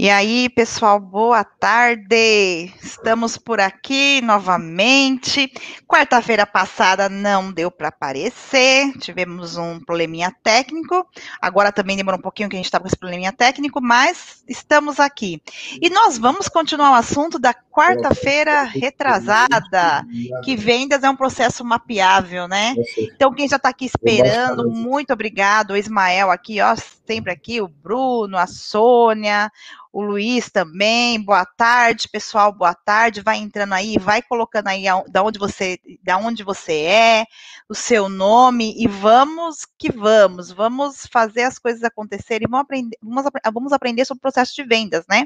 E aí, pessoal, boa tarde. Estamos por aqui novamente. Quarta-feira passada não deu para aparecer, tivemos um probleminha técnico. Agora também demorou um pouquinho que a gente estava com esse probleminha técnico, mas estamos aqui. E nós vamos continuar o assunto da quarta-feira retrasada, que vendas é um processo mapeável, né? Então, quem já está aqui esperando, muito obrigado. O Ismael aqui, ó, sempre aqui, o Bruno, a Sônia, o Luiz também, boa tarde, pessoal, boa tarde, vai entrando aí, vai colocando aí da onde você, da onde você é, o seu nome, e vamos que vamos, vamos fazer as coisas acontecerem, vamos aprender, vamos, vamos aprender sobre o processo de vendas, né?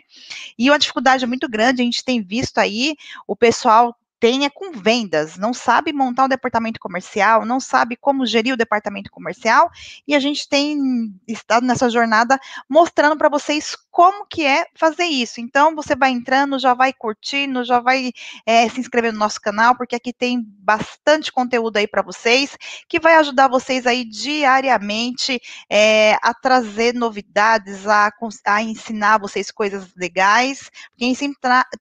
E uma dificuldade muito grande, a gente tem visto aí o pessoal tem é com vendas, não sabe montar um departamento comercial, não sabe como gerir o departamento comercial, e a gente tem estado nessa jornada mostrando para vocês como que é fazer isso. Então, você vai entrando, já vai curtindo, já vai é, se inscrever no nosso canal, porque aqui tem bastante conteúdo aí para vocês, que vai ajudar vocês aí diariamente é, a trazer novidades, a, a ensinar vocês coisas legais, porque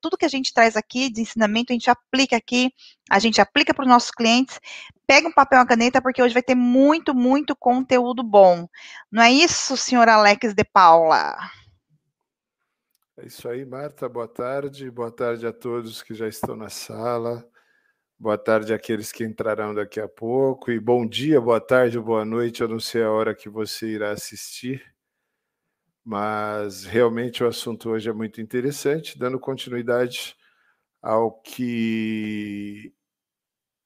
tudo que a gente traz aqui de ensinamento, a gente aplica aqui, a gente aplica para os nossos clientes. Pega um papel e uma caneta, porque hoje vai ter muito, muito conteúdo bom. Não é isso, senhor Alex de Paula? É isso aí, Marta. Boa tarde. Boa tarde a todos que já estão na sala. Boa tarde àqueles que entrarão daqui a pouco. E bom dia, boa tarde, boa noite. Eu não sei a hora que você irá assistir, mas realmente o assunto hoje é muito interessante. Dando continuidade ao que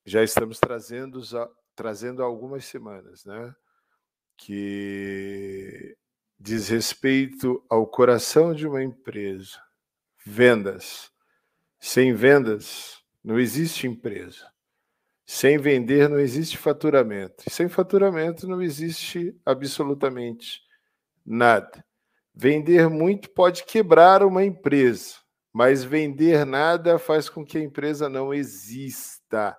já estamos trazendo, trazendo há algumas semanas, né? que diz respeito ao coração de uma empresa. Vendas. Sem vendas, não existe empresa. Sem vender, não existe faturamento. Sem faturamento, não existe absolutamente nada. Vender muito pode quebrar uma empresa mas vender nada faz com que a empresa não exista.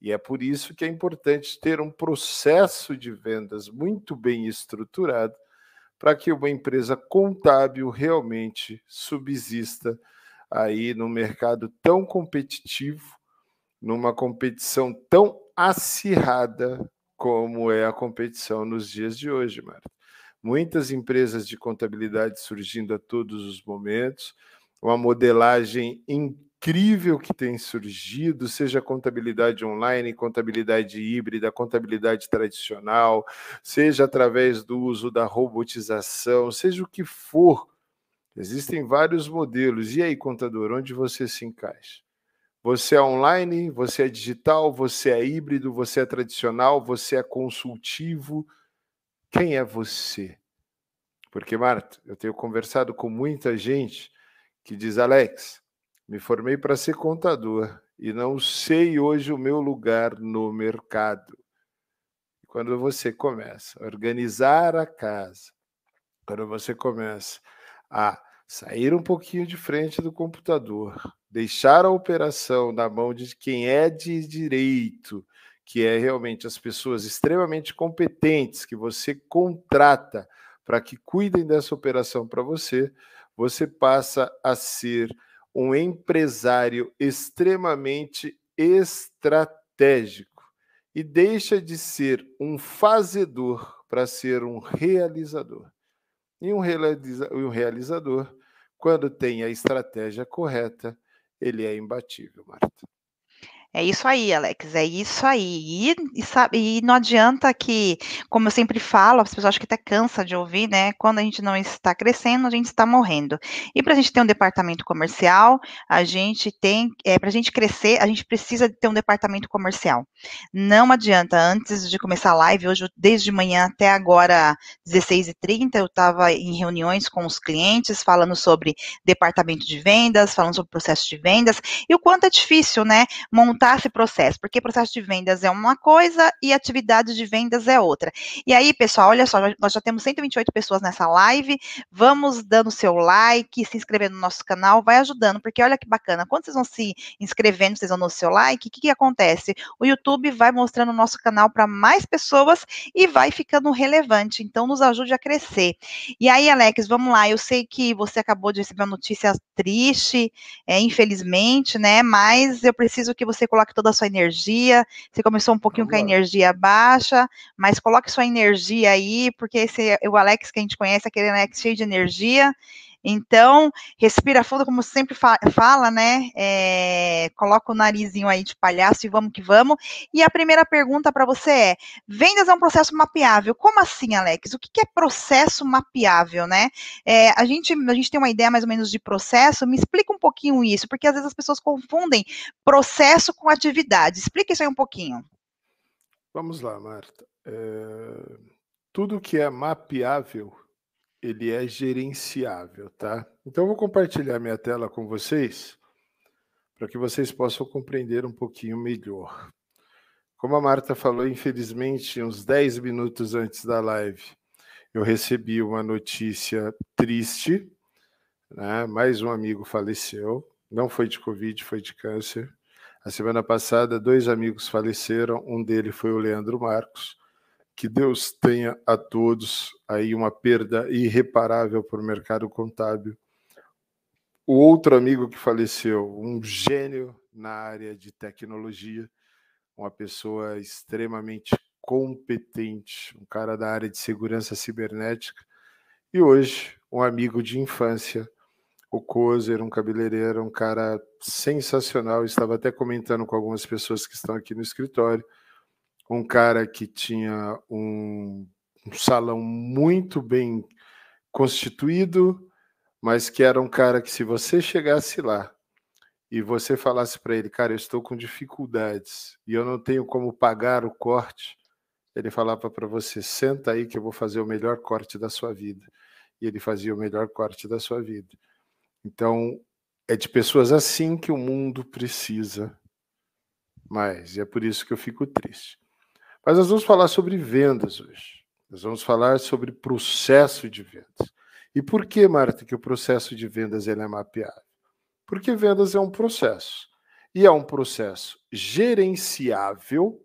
E é por isso que é importante ter um processo de vendas muito bem estruturado para que uma empresa contábil realmente subsista aí no mercado tão competitivo, numa competição tão acirrada como é a competição nos dias de hoje, Marta. Muitas empresas de contabilidade surgindo a todos os momentos, uma modelagem incrível que tem surgido, seja contabilidade online, contabilidade híbrida, contabilidade tradicional, seja através do uso da robotização, seja o que for. Existem vários modelos. E aí, contador, onde você se encaixa? Você é online, você é digital, você é híbrido, você é tradicional, você é consultivo. Quem é você? Porque, Marta, eu tenho conversado com muita gente que diz: Alex, me formei para ser contador e não sei hoje o meu lugar no mercado. Quando você começa a organizar a casa, quando você começa a sair um pouquinho de frente do computador, deixar a operação na mão de quem é de direito, que é realmente as pessoas extremamente competentes que você contrata para que cuidem dessa operação para você, você passa a ser um empresário extremamente estratégico e deixa de ser um fazedor para ser um realizador. E um, realiza um realizador, quando tem a estratégia correta, ele é imbatível, Marta. É isso aí, Alex, é isso aí. E, e, sabe, e não adianta que, como eu sempre falo, as pessoas acho que até cansa de ouvir, né? Quando a gente não está crescendo, a gente está morrendo. E para a gente ter um departamento comercial, a gente tem, é, para a gente crescer, a gente precisa ter um departamento comercial. Não adianta, antes de começar a live, hoje, desde manhã até agora, 16h30, eu estava em reuniões com os clientes, falando sobre departamento de vendas, falando sobre processo de vendas, e o quanto é difícil, né? Montar esse processo, porque processo de vendas é uma coisa e atividade de vendas é outra. E aí, pessoal, olha só, nós já temos 128 pessoas nessa live, vamos dando seu like, se inscrevendo no nosso canal, vai ajudando, porque olha que bacana, quando vocês vão se inscrevendo, vocês vão no seu like, o que, que acontece? O YouTube vai mostrando o nosso canal para mais pessoas e vai ficando relevante, então nos ajude a crescer. E aí, Alex, vamos lá, eu sei que você acabou de receber uma notícia triste, é, infelizmente, né, mas eu preciso que você coloque toda a sua energia, você começou um pouquinho com a energia baixa, mas coloque sua energia aí, porque esse, o Alex que a gente conhece, aquele Alex cheio de energia, então, respira fundo, como sempre fala, né? É, coloca o narizinho aí de palhaço e vamos que vamos. E a primeira pergunta para você é: vendas é um processo mapeável? Como assim, Alex? O que, que é processo mapeável, né? É, a, gente, a gente tem uma ideia mais ou menos de processo, me explica um pouquinho isso, porque às vezes as pessoas confundem processo com atividade. Explica isso aí um pouquinho. Vamos lá, Marta. É, tudo que é mapeável ele é gerenciável, tá? Então eu vou compartilhar minha tela com vocês para que vocês possam compreender um pouquinho melhor. Como a Marta falou, infelizmente, uns 10 minutos antes da live, eu recebi uma notícia triste, né? Mais um amigo faleceu, não foi de Covid, foi de câncer. A semana passada, dois amigos faleceram, um deles foi o Leandro Marcos que Deus tenha a todos aí uma perda irreparável para o mercado contábil. O outro amigo que faleceu, um gênio na área de tecnologia, uma pessoa extremamente competente, um cara da área de segurança cibernética, e hoje um amigo de infância, o Kozer, um cabeleireiro, um cara sensacional, estava até comentando com algumas pessoas que estão aqui no escritório, um cara que tinha um, um salão muito bem constituído, mas que era um cara que, se você chegasse lá e você falasse para ele, cara, eu estou com dificuldades e eu não tenho como pagar o corte, ele falava para você, senta aí que eu vou fazer o melhor corte da sua vida. E ele fazia o melhor corte da sua vida. Então, é de pessoas assim que o mundo precisa mais. E é por isso que eu fico triste. Mas nós vamos falar sobre vendas hoje. Nós vamos falar sobre processo de vendas. E por que, Marta, que o processo de vendas ele é mapeado? Porque vendas é um processo. E é um processo gerenciável.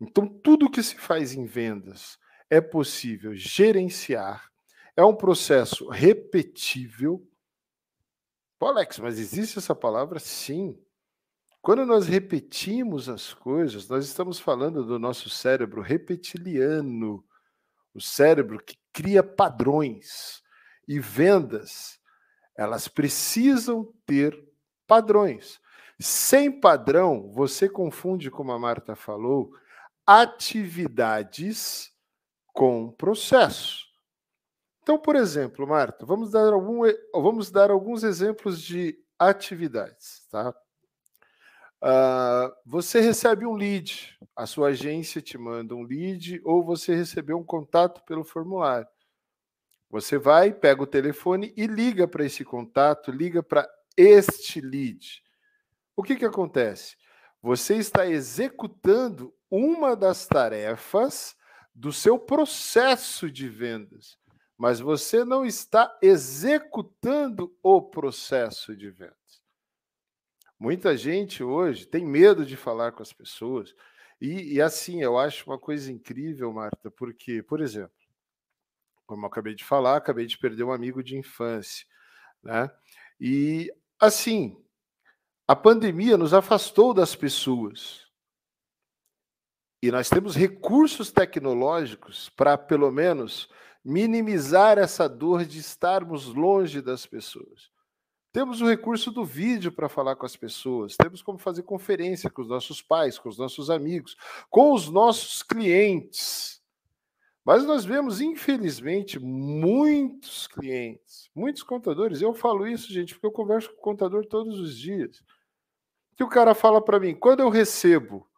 Então, tudo que se faz em vendas é possível gerenciar. É um processo repetível. Pô, Alex, mas existe essa palavra? Sim. Quando nós repetimos as coisas, nós estamos falando do nosso cérebro reptiliano, o cérebro que cria padrões. E vendas, elas precisam ter padrões. Sem padrão, você confunde, como a Marta falou, atividades com processo. Então, por exemplo, Marta, vamos dar, algum, vamos dar alguns exemplos de atividades, tá? Uh, você recebe um lead, a sua agência te manda um lead ou você recebeu um contato pelo formulário. Você vai, pega o telefone e liga para esse contato, liga para este lead. O que, que acontece? Você está executando uma das tarefas do seu processo de vendas, mas você não está executando o processo de vendas. Muita gente hoje tem medo de falar com as pessoas. E, e, assim, eu acho uma coisa incrível, Marta, porque, por exemplo, como eu acabei de falar, acabei de perder um amigo de infância, né? E assim, a pandemia nos afastou das pessoas. E nós temos recursos tecnológicos para, pelo menos, minimizar essa dor de estarmos longe das pessoas. Temos o recurso do vídeo para falar com as pessoas, temos como fazer conferência com os nossos pais, com os nossos amigos, com os nossos clientes. Mas nós vemos, infelizmente, muitos clientes, muitos contadores. Eu falo isso, gente, porque eu converso com o contador todos os dias. Que o cara fala para mim, quando eu recebo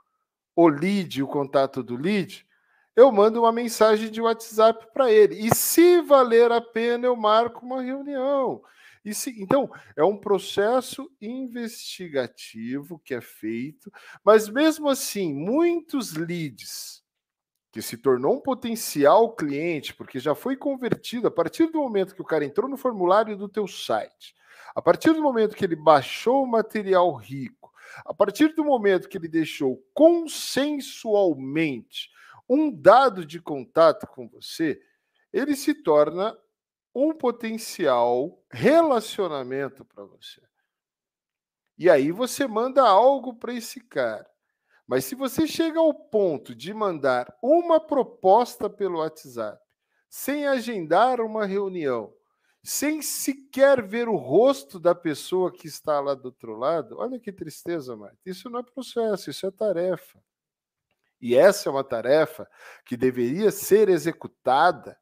o lead, o contato do lead, eu mando uma mensagem de WhatsApp para ele. E se valer a pena, eu marco uma reunião. E se, então, é um processo investigativo que é feito, mas mesmo assim, muitos leads que se tornou um potencial cliente, porque já foi convertido a partir do momento que o cara entrou no formulário do teu site, a partir do momento que ele baixou o material rico, a partir do momento que ele deixou consensualmente um dado de contato com você, ele se torna um potencial relacionamento para você. E aí você manda algo para esse cara. Mas se você chega ao ponto de mandar uma proposta pelo WhatsApp, sem agendar uma reunião, sem sequer ver o rosto da pessoa que está lá do outro lado, olha que tristeza, Marta. Isso não é processo, isso é tarefa. E essa é uma tarefa que deveria ser executada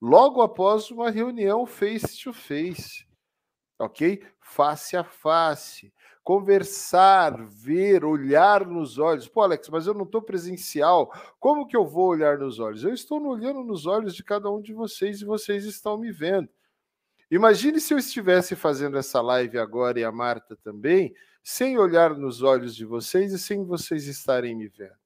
logo após uma reunião face to face, ok? Face a face, conversar, ver, olhar nos olhos. Pô, Alex, mas eu não estou presencial. Como que eu vou olhar nos olhos? Eu estou olhando nos olhos de cada um de vocês e vocês estão me vendo. Imagine se eu estivesse fazendo essa live agora e a Marta também, sem olhar nos olhos de vocês e sem vocês estarem me vendo.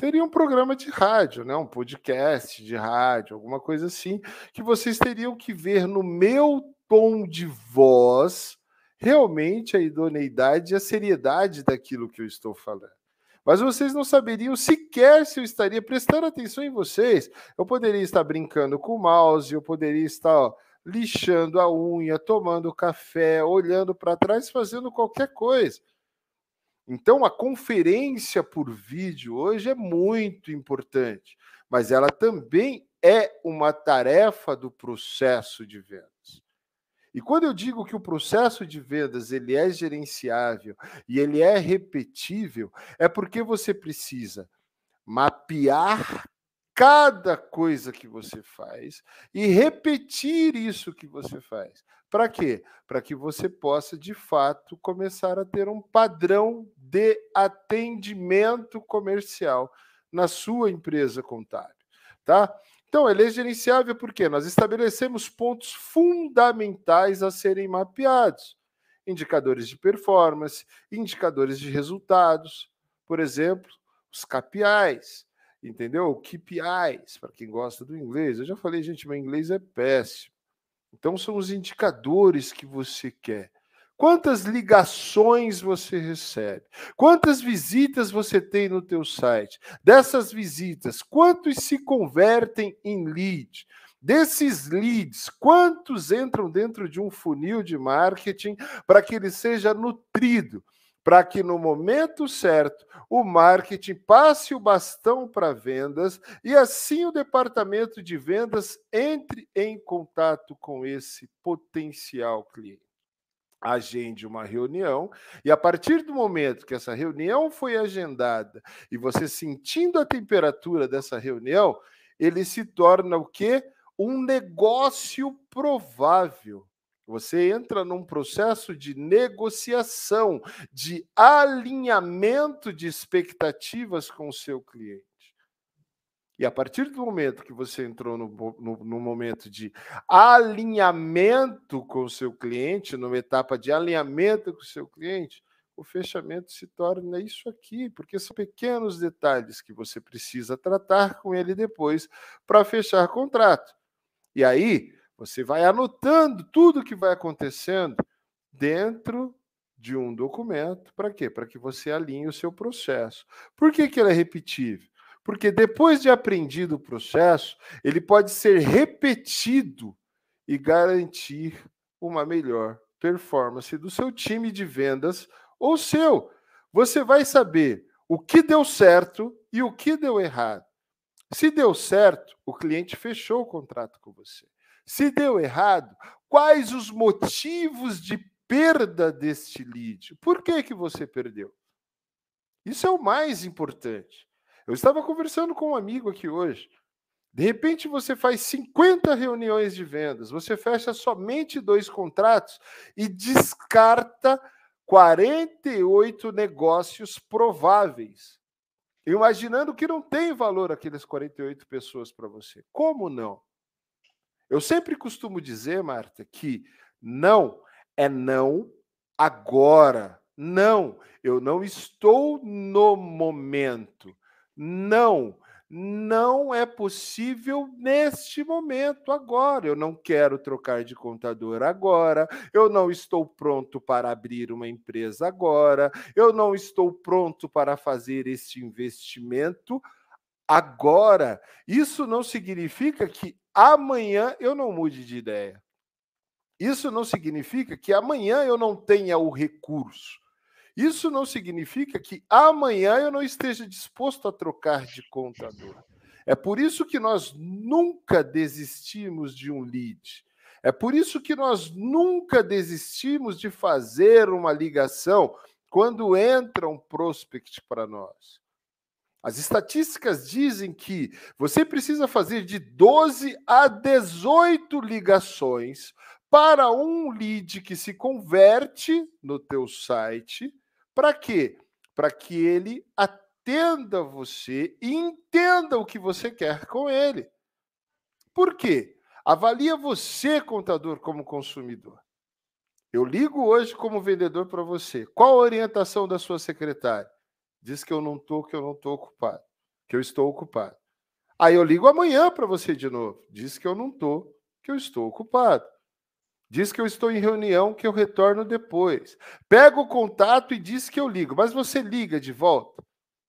Seria um programa de rádio, né? um podcast de rádio, alguma coisa assim, que vocês teriam que ver no meu tom de voz realmente a idoneidade e a seriedade daquilo que eu estou falando. Mas vocês não saberiam sequer se eu estaria prestando atenção em vocês. Eu poderia estar brincando com o mouse, eu poderia estar ó, lixando a unha, tomando café, olhando para trás, fazendo qualquer coisa. Então, a conferência por vídeo hoje é muito importante, mas ela também é uma tarefa do processo de venda. E quando eu digo que o processo de vendas ele é gerenciável e ele é repetível, é porque você precisa mapear cada coisa que você faz e repetir isso que você faz. Para quê? Para que você possa, de fato, começar a ter um padrão de atendimento comercial na sua empresa contábil, tá? Então, é gerenciável porque nós estabelecemos pontos fundamentais a serem mapeados. Indicadores de performance, indicadores de resultados, por exemplo, os KPIs, entendeu? KPIs, para quem gosta do inglês. Eu já falei, gente, meu inglês é péssimo. Então, são os indicadores que você quer. Quantas ligações você recebe? Quantas visitas você tem no teu site? Dessas visitas, quantos se convertem em lead? Desses leads, quantos entram dentro de um funil de marketing para que ele seja nutrido? Para que no momento certo o marketing passe o bastão para vendas e assim o departamento de vendas entre em contato com esse potencial cliente agende uma reunião e a partir do momento que essa reunião foi agendada e você sentindo a temperatura dessa reunião, ele se torna o quê? Um negócio provável. Você entra num processo de negociação, de alinhamento de expectativas com o seu cliente. E a partir do momento que você entrou no, no, no, momento de alinhamento com o seu cliente, numa etapa de alinhamento com o seu cliente, o fechamento se torna isso aqui, porque são pequenos detalhes que você precisa tratar com ele depois para fechar contrato. E aí você vai anotando tudo que vai acontecendo dentro de um documento. Para quê? Para que você alinhe o seu processo. Por que, que ele é repetível? Porque depois de aprendido o processo, ele pode ser repetido e garantir uma melhor performance do seu time de vendas ou seu. Você vai saber o que deu certo e o que deu errado. Se deu certo, o cliente fechou o contrato com você. Se deu errado, quais os motivos de perda deste lead? Por que que você perdeu? Isso é o mais importante. Eu estava conversando com um amigo aqui hoje. De repente você faz 50 reuniões de vendas, você fecha somente dois contratos e descarta 48 negócios prováveis. Imaginando que não tem valor aquelas 48 pessoas para você. Como não? Eu sempre costumo dizer, Marta, que Não, é não agora. Não, eu não estou no momento. Não, não é possível neste momento, agora. Eu não quero trocar de contador agora. Eu não estou pronto para abrir uma empresa agora. Eu não estou pronto para fazer este investimento agora. Isso não significa que amanhã eu não mude de ideia. Isso não significa que amanhã eu não tenha o recurso. Isso não significa que amanhã eu não esteja disposto a trocar de contador. É por isso que nós nunca desistimos de um lead. É por isso que nós nunca desistimos de fazer uma ligação quando entra um prospect para nós. As estatísticas dizem que você precisa fazer de 12 a 18 ligações para um lead que se converte no teu site para quê? Para que ele atenda você e entenda o que você quer com ele. Por quê? Avalia você, contador, como consumidor. Eu ligo hoje como vendedor para você. Qual a orientação da sua secretária? Diz que eu não estou, que eu não estou ocupado, que eu estou ocupado. Aí eu ligo amanhã para você de novo. Diz que eu não estou, que eu estou ocupado. Diz que eu estou em reunião, que eu retorno depois. Pega o contato e diz que eu ligo, mas você liga de volta.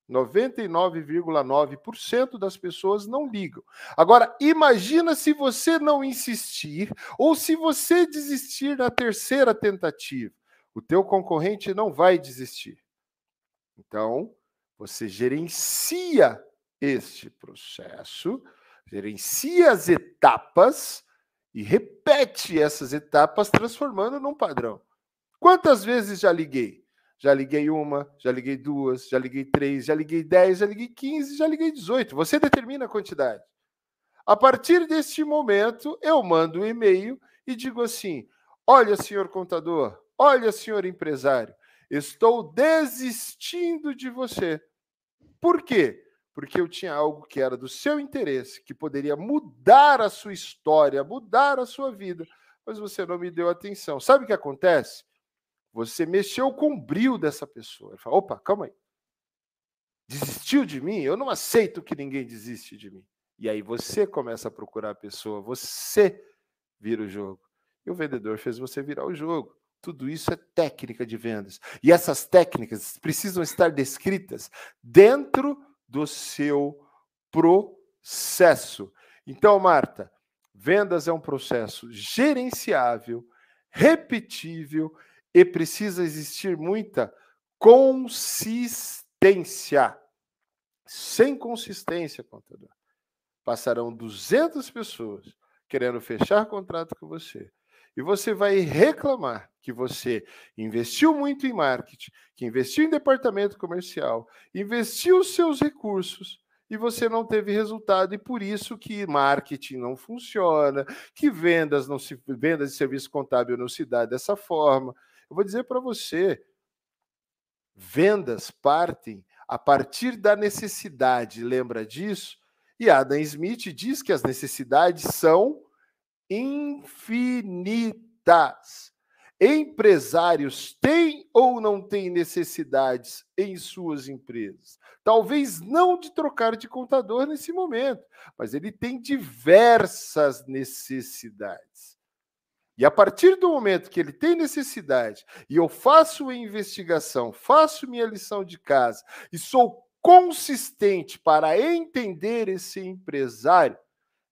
99,9% das pessoas não ligam. Agora, imagina se você não insistir ou se você desistir na terceira tentativa. O teu concorrente não vai desistir. Então, você gerencia este processo, gerencia as etapas e repete essas etapas, transformando num padrão. Quantas vezes já liguei? Já liguei uma, já liguei duas, já liguei três, já liguei dez, já liguei quinze, já liguei dezoito. Você determina a quantidade. A partir deste momento, eu mando um e-mail e digo assim: olha, senhor contador, olha, senhor empresário, estou desistindo de você. Por quê? porque eu tinha algo que era do seu interesse, que poderia mudar a sua história, mudar a sua vida, mas você não me deu atenção. Sabe o que acontece? Você mexeu com o brilho dessa pessoa. Ele fala, opa, calma aí. Desistiu de mim? Eu não aceito que ninguém desiste de mim. E aí você começa a procurar a pessoa, você vira o jogo. E o vendedor fez você virar o jogo. Tudo isso é técnica de vendas. E essas técnicas precisam estar descritas dentro do seu processo. Então, Marta, vendas é um processo gerenciável, repetível e precisa existir muita consistência. Sem consistência, contador, passarão 200 pessoas querendo fechar contrato com você e você vai reclamar que você investiu muito em marketing, que investiu em departamento comercial, investiu os seus recursos e você não teve resultado e por isso que marketing não funciona, que vendas não se vendas de serviço contábil não se dá dessa forma. Eu vou dizer para você, vendas partem a partir da necessidade, lembra disso? E Adam Smith diz que as necessidades são infinitas. Empresários têm ou não têm necessidades em suas empresas? Talvez não de trocar de contador nesse momento, mas ele tem diversas necessidades. E a partir do momento que ele tem necessidade e eu faço a investigação, faço minha lição de casa e sou consistente para entender esse empresário,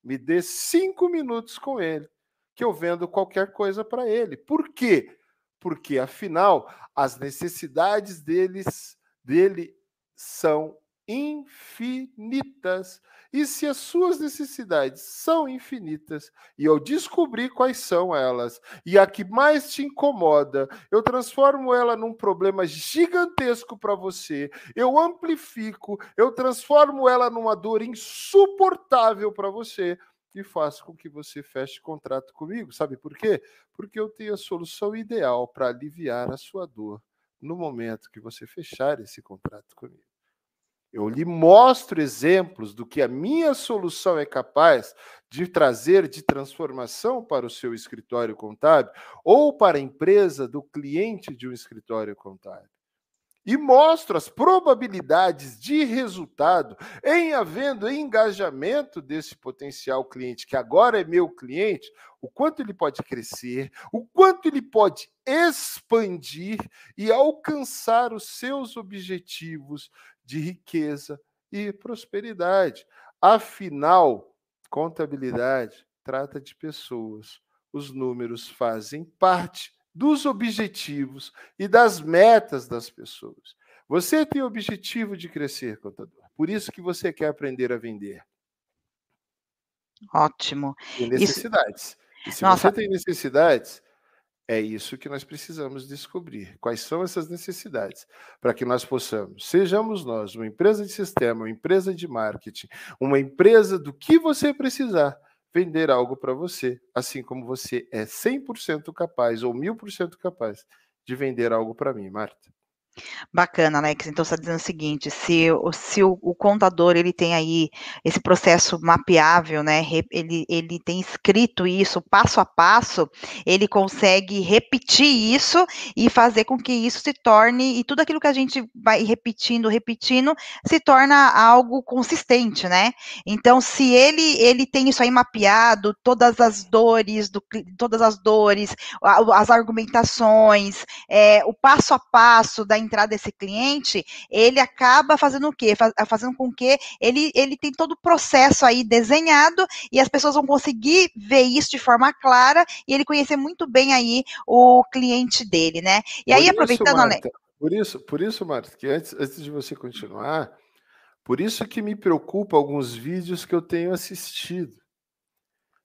me dê cinco minutos com ele, que eu vendo qualquer coisa para ele. Por quê? Porque, afinal, as necessidades deles, dele são infinitas. E se as suas necessidades são infinitas e eu descobrir quais são elas e a que mais te incomoda, eu transformo ela num problema gigantesco para você, eu amplifico, eu transformo ela numa dor insuportável para você e faço com que você feche contrato comigo. Sabe por quê? Porque eu tenho a solução ideal para aliviar a sua dor no momento que você fechar esse contrato comigo. Eu lhe mostro exemplos do que a minha solução é capaz de trazer de transformação para o seu escritório contábil ou para a empresa do cliente de um escritório contábil. E mostro as probabilidades de resultado em havendo engajamento desse potencial cliente, que agora é meu cliente, o quanto ele pode crescer, o quanto ele pode expandir e alcançar os seus objetivos de riqueza e prosperidade. Afinal, contabilidade trata de pessoas. Os números fazem parte dos objetivos e das metas das pessoas. Você tem o objetivo de crescer, contador. Por isso que você quer aprender a vender. Ótimo. Tem necessidades. Isso... E se Nossa. você tem necessidades, é isso que nós precisamos descobrir. Quais são essas necessidades? Para que nós possamos, sejamos nós uma empresa de sistema, uma empresa de marketing, uma empresa do que você precisar, vender algo para você, assim como você é 100% capaz ou 1000% capaz de vender algo para mim, Marta. Bacana, Alex. Então você está dizendo o seguinte: se, se o, o, contador ele tem aí esse processo mapeável, né? Ele, ele tem escrito isso passo a passo, ele consegue repetir isso e fazer com que isso se torne, e tudo aquilo que a gente vai repetindo, repetindo, se torna algo consistente, né? Então, se ele ele tem isso aí mapeado, todas as dores, do, todas as dores, as argumentações, é, o passo a passo da entrada desse cliente, ele acaba fazendo o quê? Fazendo com que ele, ele tem todo o processo aí desenhado e as pessoas vão conseguir ver isso de forma clara e ele conhecer muito bem aí o cliente dele, né? E por aí, aproveitando... Marta, por isso, por isso, Marta, que antes, antes de você continuar, por isso que me preocupa alguns vídeos que eu tenho assistido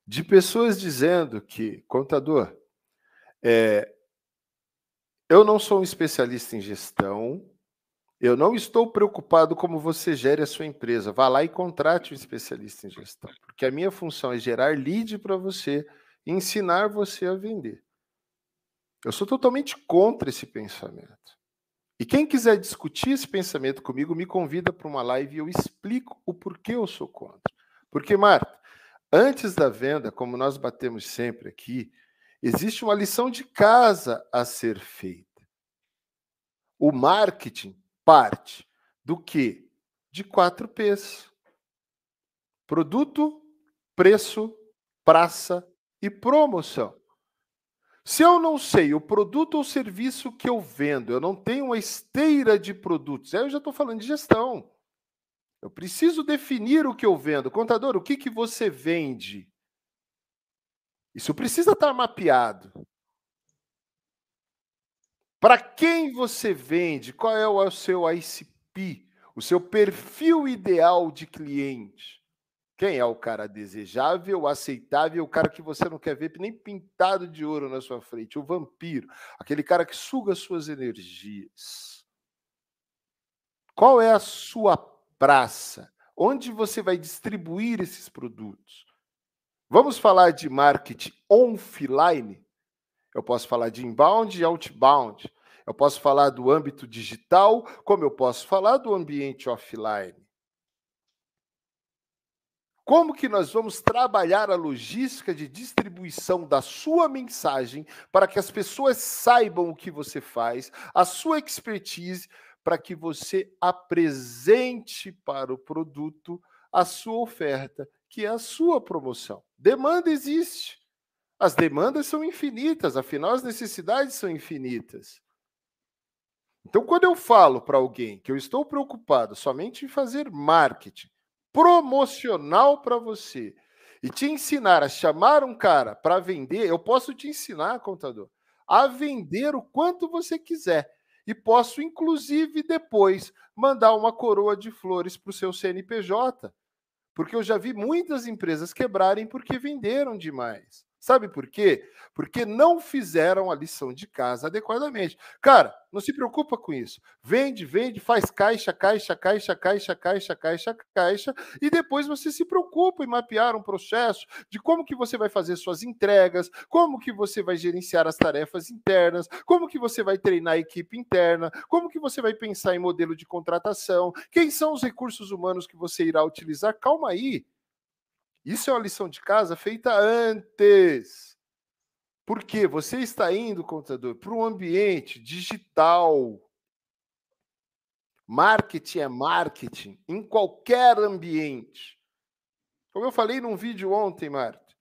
de pessoas dizendo que, contador, é, eu não sou um especialista em gestão. Eu não estou preocupado como você gere a sua empresa. Vá lá e contrate um especialista em gestão, porque a minha função é gerar lead para você ensinar você a vender. Eu sou totalmente contra esse pensamento. E quem quiser discutir esse pensamento comigo, me convida para uma live e eu explico o porquê eu sou contra. Porque, Marta, antes da venda, como nós batemos sempre aqui, Existe uma lição de casa a ser feita. O marketing parte do que? De quatro P's: produto, preço, praça e promoção. Se eu não sei o produto ou serviço que eu vendo, eu não tenho uma esteira de produtos, aí eu já estou falando de gestão. Eu preciso definir o que eu vendo. Contador, o que, que você vende? Isso precisa estar mapeado. Para quem você vende? Qual é o seu ICP? O seu perfil ideal de cliente? Quem é o cara desejável, aceitável, o cara que você não quer ver nem pintado de ouro na sua frente? O vampiro, aquele cara que suga suas energias. Qual é a sua praça? Onde você vai distribuir esses produtos? Vamos falar de marketing offline? Eu posso falar de inbound e outbound. Eu posso falar do âmbito digital, como eu posso falar do ambiente offline. Como que nós vamos trabalhar a logística de distribuição da sua mensagem para que as pessoas saibam o que você faz, a sua expertise, para que você apresente para o produto a sua oferta que é a sua promoção. Demanda existe. As demandas são infinitas, afinal, as necessidades são infinitas. Então, quando eu falo para alguém que eu estou preocupado somente em fazer marketing promocional para você e te ensinar a chamar um cara para vender, eu posso te ensinar, contador, a vender o quanto você quiser. E posso, inclusive, depois mandar uma coroa de flores para o seu CNPJ porque eu já vi muitas empresas quebrarem porque venderam demais. Sabe por quê? Porque não fizeram a lição de casa adequadamente. Cara, não se preocupa com isso. Vende, vende, faz caixa, caixa, caixa, caixa, caixa, caixa, caixa, e depois você se preocupa em mapear um processo de como que você vai fazer suas entregas, como que você vai gerenciar as tarefas internas, como que você vai treinar a equipe interna, como que você vai pensar em modelo de contratação, quem são os recursos humanos que você irá utilizar. Calma aí. Isso é uma lição de casa feita antes. Porque você está indo, contador, para um ambiente digital. Marketing é marketing em qualquer ambiente. Como eu falei num vídeo ontem, Marta,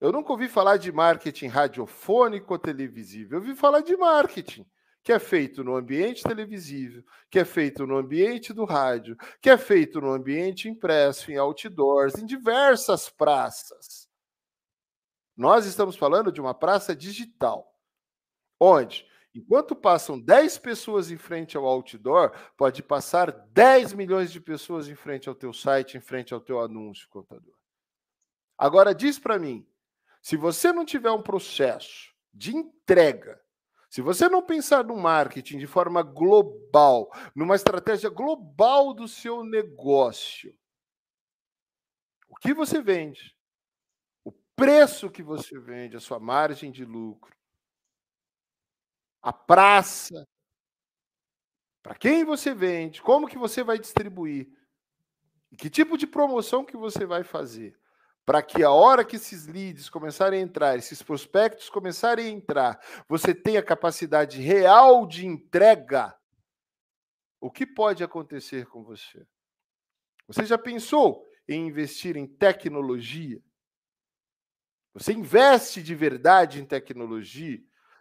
eu nunca ouvi falar de marketing radiofônico ou televisivo. Eu ouvi falar de marketing que é feito no ambiente televisivo, que é feito no ambiente do rádio, que é feito no ambiente impresso, em outdoors, em diversas praças. Nós estamos falando de uma praça digital, onde, enquanto passam 10 pessoas em frente ao outdoor, pode passar 10 milhões de pessoas em frente ao teu site, em frente ao teu anúncio, contador. Agora diz para mim, se você não tiver um processo de entrega se você não pensar no marketing de forma global, numa estratégia global do seu negócio, o que você vende, o preço que você vende, a sua margem de lucro, a praça, para quem você vende, como que você vai distribuir, que tipo de promoção que você vai fazer para que a hora que esses leads começarem a entrar, esses prospectos começarem a entrar, você tenha capacidade real de entrega, o que pode acontecer com você? Você já pensou em investir em tecnologia? Você investe de verdade em tecnologia?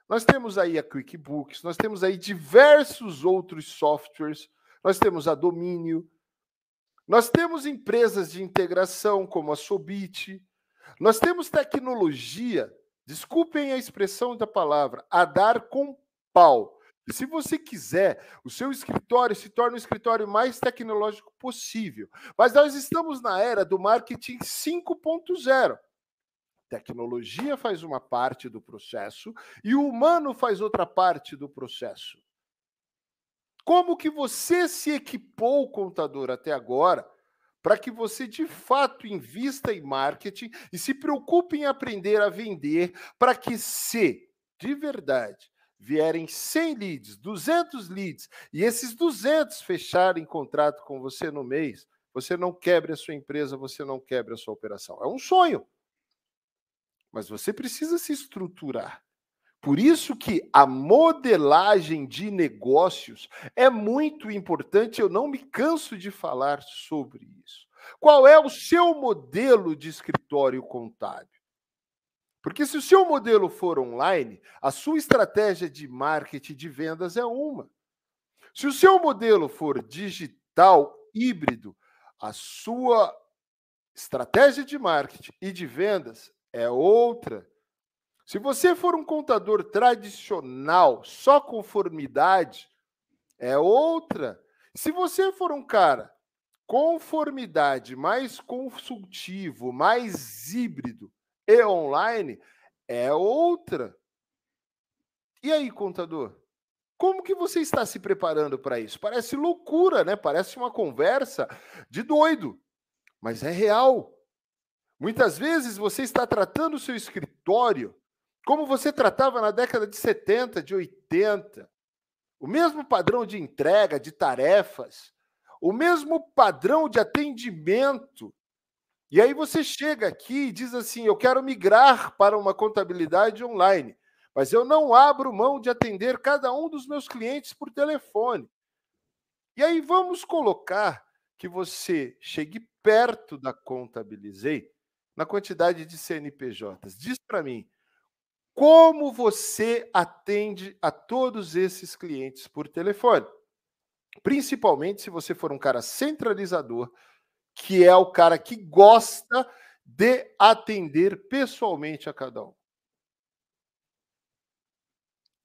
Nós temos aí a QuickBooks, nós temos aí diversos outros softwares, nós temos a Domínio, nós temos empresas de integração como a Sobit, nós temos tecnologia, desculpem a expressão da palavra, a dar com pau. Se você quiser, o seu escritório se torna o escritório mais tecnológico possível. Mas nós estamos na era do marketing 5.0. Tecnologia faz uma parte do processo e o humano faz outra parte do processo. Como que você se equipou, contador, até agora, para que você de fato invista em marketing e se preocupe em aprender a vender, para que se de verdade vierem 100 leads, 200 leads e esses 200 fecharem contrato com você no mês, você não quebre a sua empresa, você não quebre a sua operação. É um sonho. Mas você precisa se estruturar. Por isso que a modelagem de negócios é muito importante, eu não me canso de falar sobre isso. Qual é o seu modelo de escritório contábil? Porque se o seu modelo for online, a sua estratégia de marketing de vendas é uma. Se o seu modelo for digital, híbrido, a sua estratégia de marketing e de vendas é outra. Se você for um contador tradicional, só conformidade, é outra. Se você for um cara conformidade mais consultivo, mais híbrido e online, é outra. E aí, contador? Como que você está se preparando para isso? Parece loucura, né? Parece uma conversa de doido, mas é real. Muitas vezes você está tratando o seu escritório como você tratava na década de 70, de 80. O mesmo padrão de entrega, de tarefas, o mesmo padrão de atendimento. E aí você chega aqui e diz assim: eu quero migrar para uma contabilidade online, mas eu não abro mão de atender cada um dos meus clientes por telefone. E aí vamos colocar que você chegue perto da Contabilizei na quantidade de CNPJs. Diz para mim, como você atende a todos esses clientes por telefone? Principalmente se você for um cara centralizador, que é o cara que gosta de atender pessoalmente a cada um.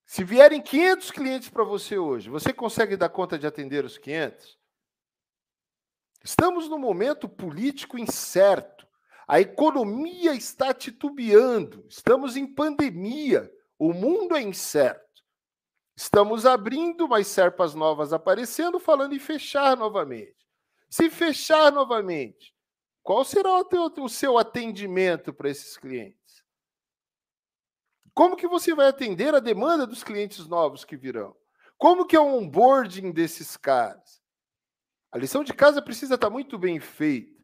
Se vierem 500 clientes para você hoje, você consegue dar conta de atender os 500? Estamos num momento político incerto. A economia está titubeando, estamos em pandemia, o mundo é incerto. Estamos abrindo, mas serpas novas aparecendo, falando em fechar novamente. Se fechar novamente, qual será o, teu, o seu atendimento para esses clientes? Como que você vai atender a demanda dos clientes novos que virão? Como que é o onboarding desses caras? A lição de casa precisa estar muito bem feita.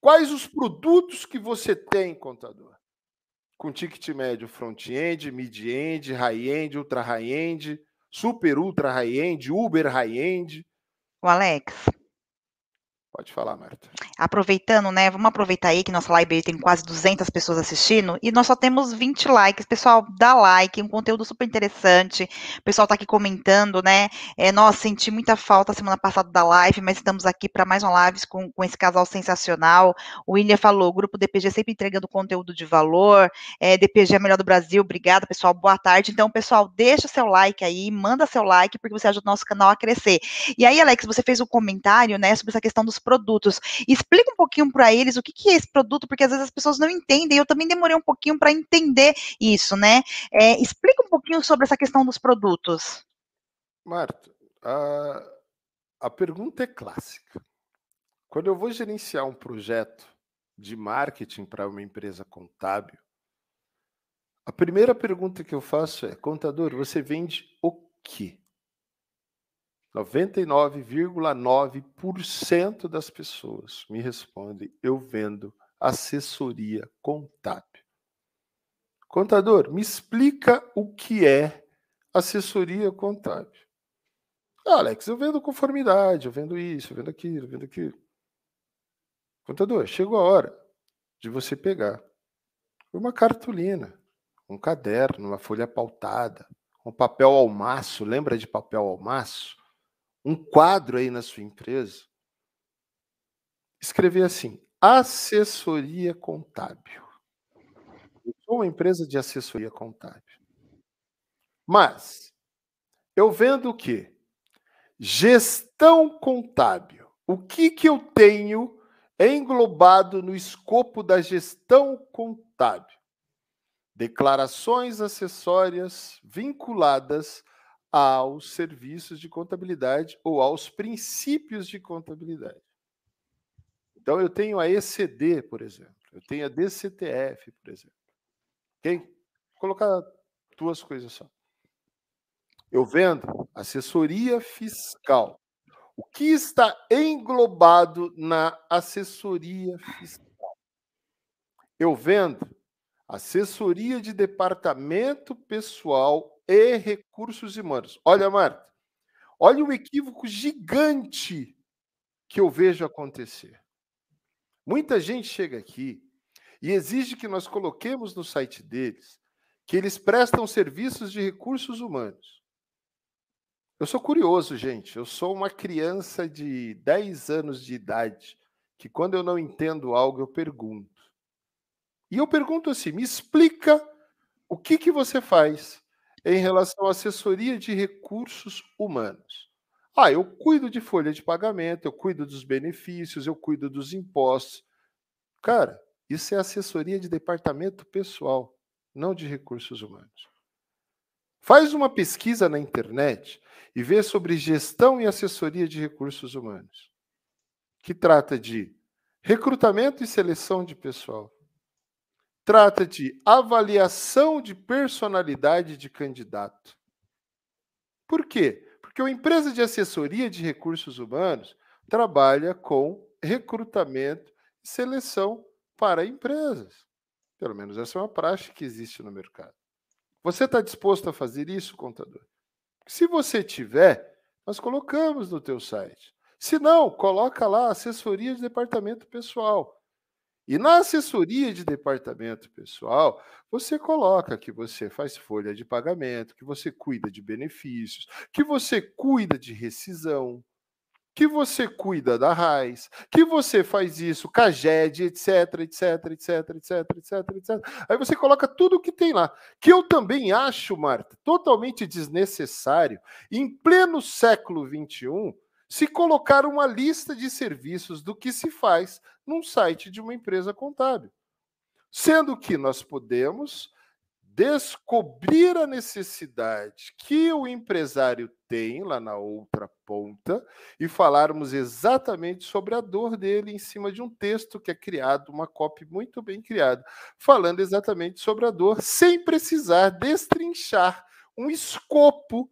Quais os produtos que você tem, contador? Com ticket médio front-end, mid-end, high-end, ultra high-end, super ultra high-end, uber high-end. O Alex, Pode falar, Marta. Aproveitando, né? Vamos aproveitar aí que nossa live tem quase 200 pessoas assistindo e nós só temos 20 likes. Pessoal, dá like, um conteúdo super interessante. O pessoal tá aqui comentando, né? É, nossa, senti muita falta semana passada da live, mas estamos aqui para mais uma live com, com esse casal sensacional. O William falou: grupo DPG sempre entregando conteúdo de valor. É, DPG é melhor do Brasil. Obrigada, pessoal. Boa tarde. Então, pessoal, deixa seu like aí, manda seu like, porque você ajuda o nosso canal a crescer. E aí, Alex, você fez um comentário, né, sobre essa questão dos produtos. Explica um pouquinho para eles o que, que, é esse produto, porque às vezes as pessoas não entendem. Eu também demorei um pouquinho para entender isso, né? É, explica um pouquinho sobre essa questão dos produtos. Marta, a, a pergunta é clássica. Quando eu vou gerenciar um projeto de marketing para uma empresa contábil, a primeira pergunta que eu faço é: contador, você vende o quê? 99,9% das pessoas me respondem: eu vendo assessoria contábil. Contador, me explica o que é assessoria contábil. Ah, Alex, eu vendo conformidade, eu vendo isso, eu vendo aquilo, eu vendo aquilo. Contador, chegou a hora de você pegar uma cartolina, um caderno, uma folha pautada, um papel ao maço, lembra de papel ao maço? Um quadro aí na sua empresa, escrever assim: assessoria contábil. Eu sou uma empresa de assessoria contábil. Mas eu vendo o quê? Gestão contábil. O que, que eu tenho englobado no escopo da gestão contábil? Declarações acessórias vinculadas aos serviços de contabilidade ou aos princípios de contabilidade. Então, eu tenho a ECD, por exemplo, eu tenho a DCTF, por exemplo. Ok? Vou colocar duas coisas só. Eu vendo assessoria fiscal. O que está englobado na assessoria fiscal? Eu vendo assessoria de departamento pessoal e recursos humanos. Olha, Marta, olha o equívoco gigante que eu vejo acontecer. Muita gente chega aqui e exige que nós coloquemos no site deles que eles prestam serviços de recursos humanos. Eu sou curioso, gente. Eu sou uma criança de 10 anos de idade que, quando eu não entendo algo, eu pergunto. E eu pergunto assim: me explica o que, que você faz em relação à assessoria de recursos humanos. Ah, eu cuido de folha de pagamento, eu cuido dos benefícios, eu cuido dos impostos. Cara, isso é assessoria de departamento pessoal, não de recursos humanos. Faz uma pesquisa na internet e vê sobre gestão e assessoria de recursos humanos, que trata de recrutamento e seleção de pessoal, trata de avaliação de personalidade de candidato. Por quê? Porque uma empresa de assessoria de recursos humanos trabalha com recrutamento e seleção para empresas. Pelo menos essa é uma prática que existe no mercado. Você está disposto a fazer isso, contador? Se você tiver, nós colocamos no teu site. Se não, coloca lá assessoria de departamento pessoal. E na assessoria de departamento pessoal, você coloca que você faz folha de pagamento, que você cuida de benefícios, que você cuida de rescisão, que você cuida da RAIS, que você faz isso, CAGED, etc, etc, etc, etc, etc, etc. Aí você coloca tudo o que tem lá, que eu também acho, Marta, totalmente desnecessário, em pleno século XXI, se colocar uma lista de serviços do que se faz num site de uma empresa contábil. Sendo que nós podemos descobrir a necessidade que o empresário tem lá na outra ponta e falarmos exatamente sobre a dor dele em cima de um texto que é criado, uma copy muito bem criada, falando exatamente sobre a dor, sem precisar destrinchar um escopo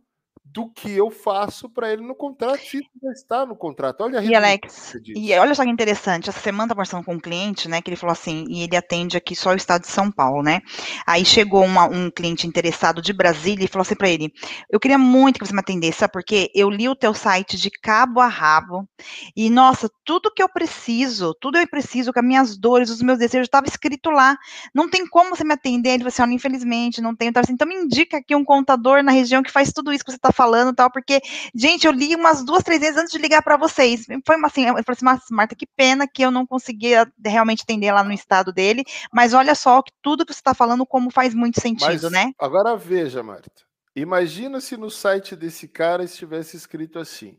do que eu faço para ele no contrato, se já está no contrato. Olha a E Alex, e olha só que interessante, essa semana estava conversando com um cliente, né, que ele falou assim, e ele atende aqui só o estado de São Paulo, né? Aí chegou uma, um cliente interessado de Brasília e falou assim para ele: "Eu queria muito que você me atendesse, sabe porque eu li o teu site de cabo a rabo e nossa, tudo que eu preciso, tudo eu preciso, com as minhas dores, os meus desejos estava escrito lá. Não tem como você me atender". Ele falou assim: "Olha, infelizmente, não tenho". Então, assim, então me indica aqui um contador na região que faz tudo isso que você está falando tal, porque, gente, eu li umas duas, três vezes antes de ligar para vocês. Foi uma, assim, eu falei assim, Marta, que pena que eu não conseguia realmente entender lá no estado dele, mas olha só tudo que você está falando, como faz muito sentido, mas, né? Agora veja, Marta. Imagina se no site desse cara estivesse escrito assim: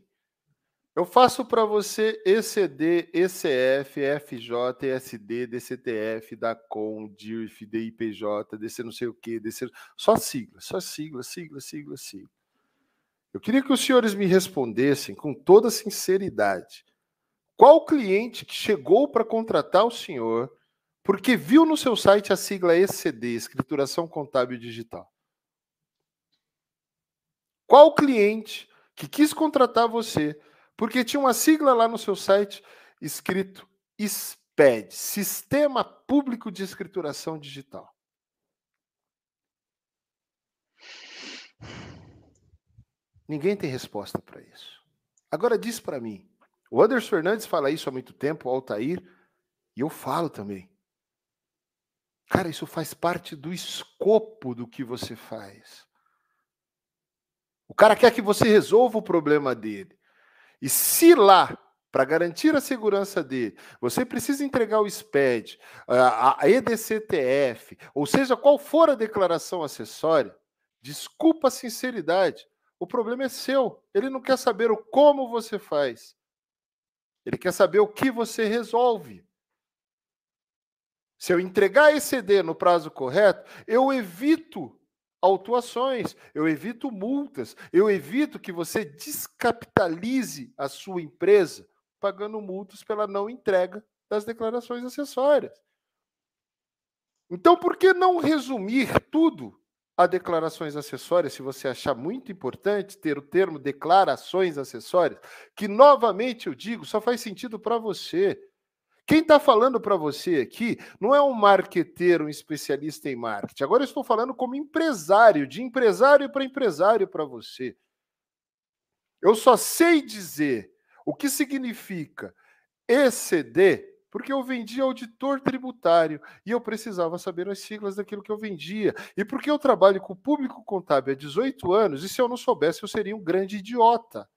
eu faço para você ECD, ECF, FJ, SD, DCTF, DACOM, DIRF, DIPJ, DC não sei o que, DC... só sigla, só sigla, sigla, sigla, sigla. Eu queria que os senhores me respondessem com toda sinceridade. Qual cliente que chegou para contratar o senhor porque viu no seu site a sigla ECD, Escrituração Contábil Digital? Qual cliente que quis contratar você porque tinha uma sigla lá no seu site escrito SPED, Sistema Público de Escrituração Digital? Ninguém tem resposta para isso. Agora diz para mim. O Anderson Fernandes fala isso há muito tempo, o Altair, e eu falo também. Cara, isso faz parte do escopo do que você faz. O cara quer que você resolva o problema dele. E se lá, para garantir a segurança dele, você precisa entregar o SPED, a EDCTF, ou seja, qual for a declaração acessória, desculpa a sinceridade, o problema é seu. Ele não quer saber o como você faz. Ele quer saber o que você resolve. Se eu entregar esse CD no prazo correto, eu evito autuações, eu evito multas, eu evito que você descapitalize a sua empresa pagando multas pela não entrega das declarações acessórias. Então, por que não resumir tudo a declarações acessórias, se você achar muito importante ter o termo declarações acessórias, que novamente eu digo, só faz sentido para você. Quem está falando para você aqui não é um marqueteiro, um especialista em marketing. Agora eu estou falando como empresário, de empresário para empresário para você. Eu só sei dizer o que significa exceder porque eu vendia auditor tributário e eu precisava saber as siglas daquilo que eu vendia. E porque eu trabalho com o público contábil há 18 anos, e se eu não soubesse, eu seria um grande idiota.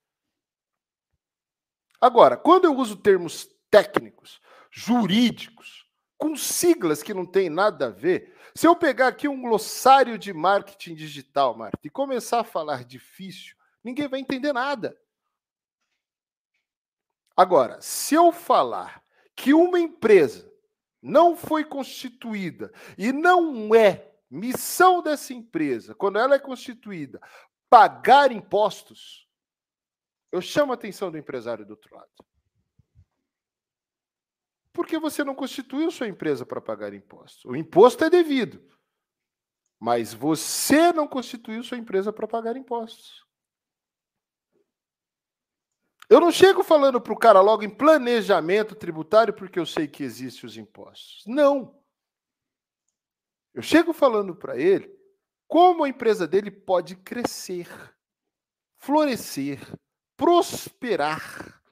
Agora, quando eu uso termos técnicos, jurídicos, com siglas que não têm nada a ver, se eu pegar aqui um glossário de marketing digital, Marta, e começar a falar difícil, ninguém vai entender nada. Agora, se eu falar que uma empresa não foi constituída e não é missão dessa empresa, quando ela é constituída, pagar impostos, eu chamo a atenção do empresário do outro lado. Porque você não constituiu sua empresa para pagar impostos. O imposto é devido. Mas você não constituiu sua empresa para pagar impostos. Eu não chego falando para o cara logo em planejamento tributário porque eu sei que existem os impostos. Não. Eu chego falando para ele como a empresa dele pode crescer, florescer, prosperar.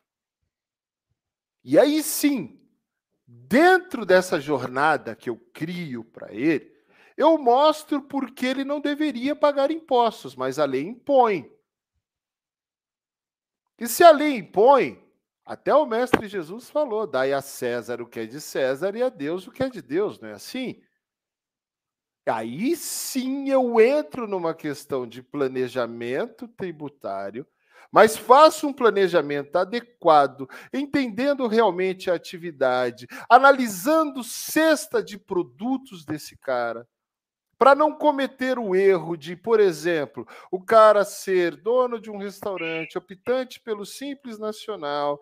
E aí sim, dentro dessa jornada que eu crio para ele, eu mostro por que ele não deveria pagar impostos, mas a lei impõe. E se a lei impõe, até o Mestre Jesus falou: dai a César o que é de César e a Deus o que é de Deus, não é assim? Aí sim eu entro numa questão de planejamento tributário Mas faça um planejamento adequado, entendendo realmente a atividade, analisando cesta de produtos desse cara, para não cometer o erro de, por exemplo, o cara ser dono de um restaurante, optante pelo Simples Nacional,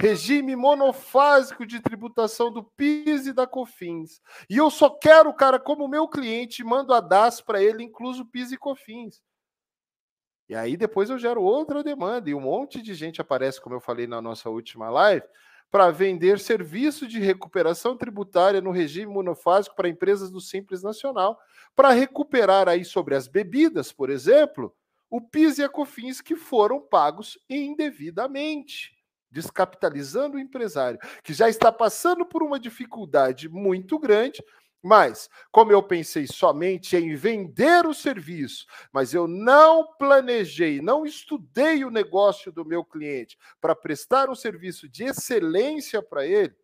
regime monofásico de tributação do PIS e da COFINS. E eu só quero o cara como meu cliente, mando a DAS para ele, incluso PIS e COFINS. E aí depois eu gero outra demanda e um monte de gente aparece, como eu falei na nossa última live, para vender serviço de recuperação tributária no regime monofásico para empresas do Simples Nacional, para recuperar aí sobre as bebidas, por exemplo, o PIS e a COFINS que foram pagos indevidamente, descapitalizando o empresário, que já está passando por uma dificuldade muito grande mas, como eu pensei somente em vender o serviço, mas eu não planejei, não estudei o negócio do meu cliente para prestar um serviço de excelência para ele,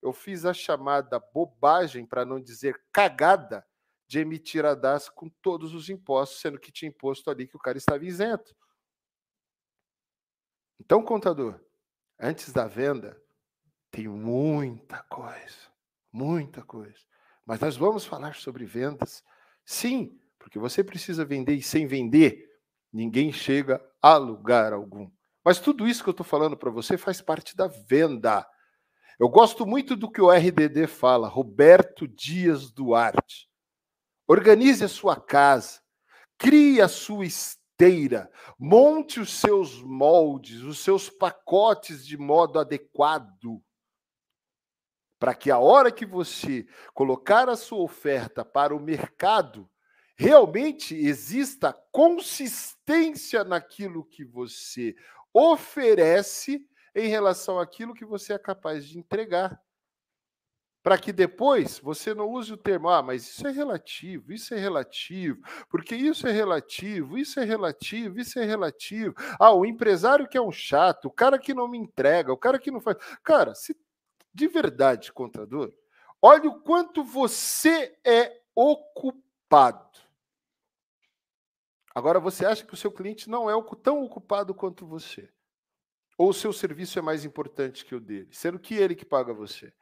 eu fiz a chamada bobagem, para não dizer cagada, de emitir a DAS com todos os impostos, sendo que tinha imposto ali que o cara estava isento. Então, contador, antes da venda, tem muita coisa, muita coisa. Mas nós vamos falar sobre vendas. Sim, porque você precisa vender e sem vender, ninguém chega a lugar algum. Mas tudo isso que eu estou falando para você faz parte da venda. Eu gosto muito do que o RDD fala, Roberto Dias Duarte. Organize a sua casa, crie a sua esteira, monte os seus moldes, os seus pacotes de modo adequado para que a hora que você colocar a sua oferta para o mercado, realmente exista consistência naquilo que você oferece em relação àquilo que você é capaz de entregar. Para que depois você não use o termo, ah, mas isso é relativo, isso é relativo, porque isso é relativo, isso é relativo, isso é relativo. Ah, o empresário que é um chato, o cara que não me entrega, o cara que não faz. Cara, se de verdade, contador, olha o quanto você é ocupado. Agora, você acha que o seu cliente não é tão ocupado quanto você? Ou o seu serviço é mais importante que o dele, sendo que ele que paga você?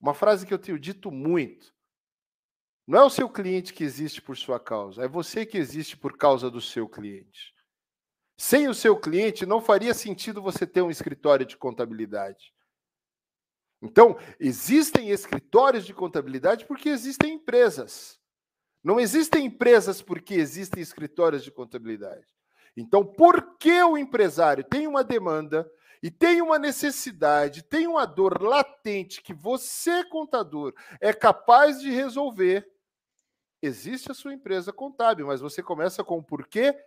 Uma frase que eu tenho dito muito. Não é o seu cliente que existe por sua causa, é você que existe por causa do seu cliente. Sem o seu cliente, não faria sentido você ter um escritório de contabilidade. Então, existem escritórios de contabilidade porque existem empresas. Não existem empresas porque existem escritórios de contabilidade. Então, por que o empresário tem uma demanda e tem uma necessidade, tem uma dor latente que você, contador, é capaz de resolver? Existe a sua empresa contábil, mas você começa com o porquê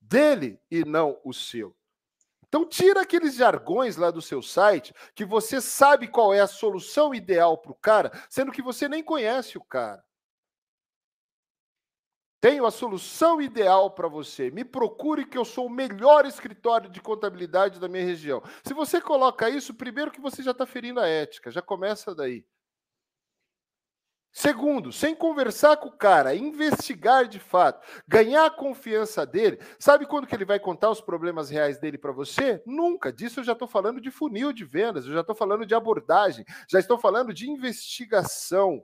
dele e não o seu. Então tira aqueles jargões lá do seu site que você sabe qual é a solução ideal para o cara, sendo que você nem conhece o cara. Tenho a solução ideal para você. Me procure que eu sou o melhor escritório de contabilidade da minha região. Se você coloca isso, primeiro que você já está ferindo a ética, já começa daí. Segundo, sem conversar com o cara, investigar de fato, ganhar a confiança dele. Sabe quando que ele vai contar os problemas reais dele para você? Nunca. Disso eu já estou falando de funil de vendas, eu já estou falando de abordagem, já estou falando de investigação.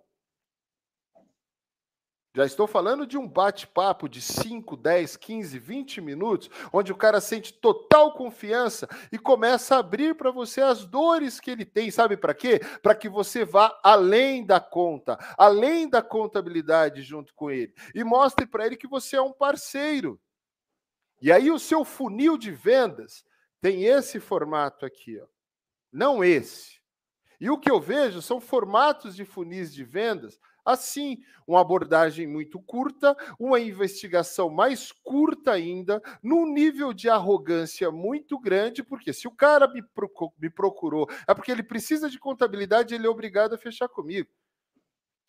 Já estou falando de um bate-papo de 5, 10, 15, 20 minutos, onde o cara sente total confiança e começa a abrir para você as dores que ele tem. Sabe para quê? Para que você vá além da conta, além da contabilidade junto com ele e mostre para ele que você é um parceiro. E aí o seu funil de vendas tem esse formato aqui, ó. não esse. E o que eu vejo são formatos de funis de vendas Assim, uma abordagem muito curta, uma investigação mais curta ainda, num nível de arrogância muito grande, porque se o cara me procurou, é porque ele precisa de contabilidade, ele é obrigado a fechar comigo.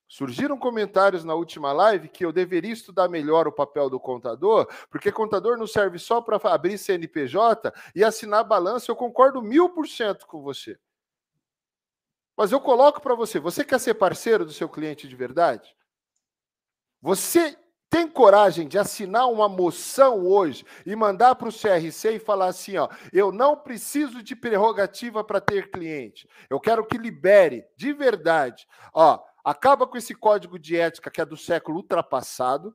Surgiram comentários na última live que eu deveria estudar melhor o papel do contador, porque contador não serve só para abrir CNPJ e assinar balança. Eu concordo mil por cento com você. Mas eu coloco para você: você quer ser parceiro do seu cliente de verdade? Você tem coragem de assinar uma moção hoje e mandar para o CRC e falar assim: ó, eu não preciso de prerrogativa para ter cliente. Eu quero que libere de verdade. Ó, acaba com esse código de ética que é do século ultrapassado.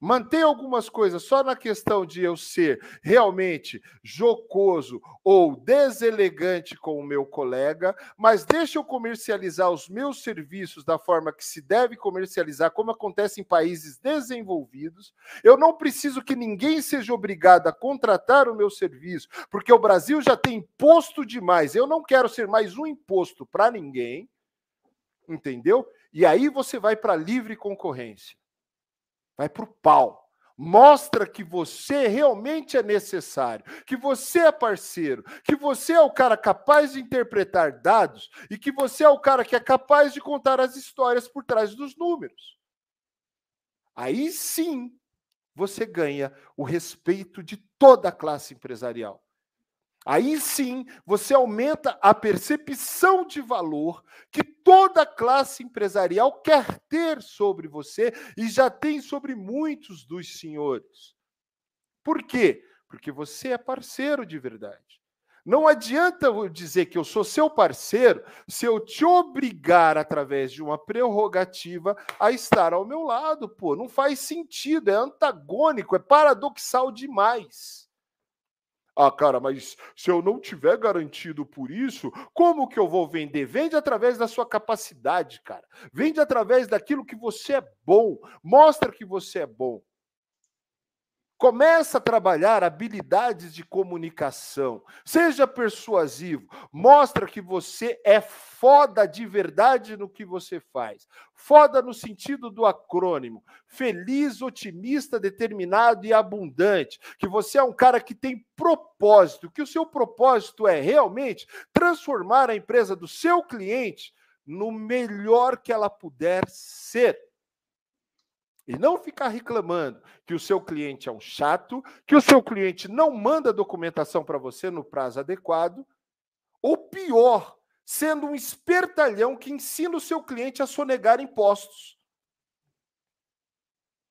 Mantém algumas coisas só na questão de eu ser realmente jocoso ou deselegante com o meu colega, mas deixa eu comercializar os meus serviços da forma que se deve comercializar, como acontece em países desenvolvidos. Eu não preciso que ninguém seja obrigado a contratar o meu serviço, porque o Brasil já tem imposto demais. Eu não quero ser mais um imposto para ninguém. Entendeu? E aí você vai para livre concorrência vai para o pau. Mostra que você realmente é necessário, que você é parceiro, que você é o cara capaz de interpretar dados e que você é o cara que é capaz de contar as histórias por trás dos números. Aí sim você ganha o respeito de toda a classe empresarial. Aí sim você aumenta a percepção de valor que toda classe empresarial quer ter sobre você e já tem sobre muitos dos senhores. Por quê? Porque você é parceiro de verdade. Não adianta eu dizer que eu sou seu parceiro se eu te obrigar, através de uma prerrogativa, a estar ao meu lado. Pô, não faz sentido, é antagônico, é paradoxal demais. Ah, cara, mas se eu não tiver garantido por isso, como que eu vou vender? Vende através da sua capacidade, cara. Vende através daquilo que você é bom. Mostra que você é bom. Começa a trabalhar habilidades de comunicação. Seja persuasivo. Mostra que você é foda de verdade no que você faz. Foda no sentido do acrônimo. Feliz, otimista, determinado e abundante. Que você é um cara que tem propósito. Que o seu propósito é realmente transformar a empresa do seu cliente no melhor que ela puder ser. E não ficar reclamando que o seu cliente é um chato, que o seu cliente não manda documentação para você no prazo adequado, ou pior, sendo um espertalhão que ensina o seu cliente a sonegar impostos.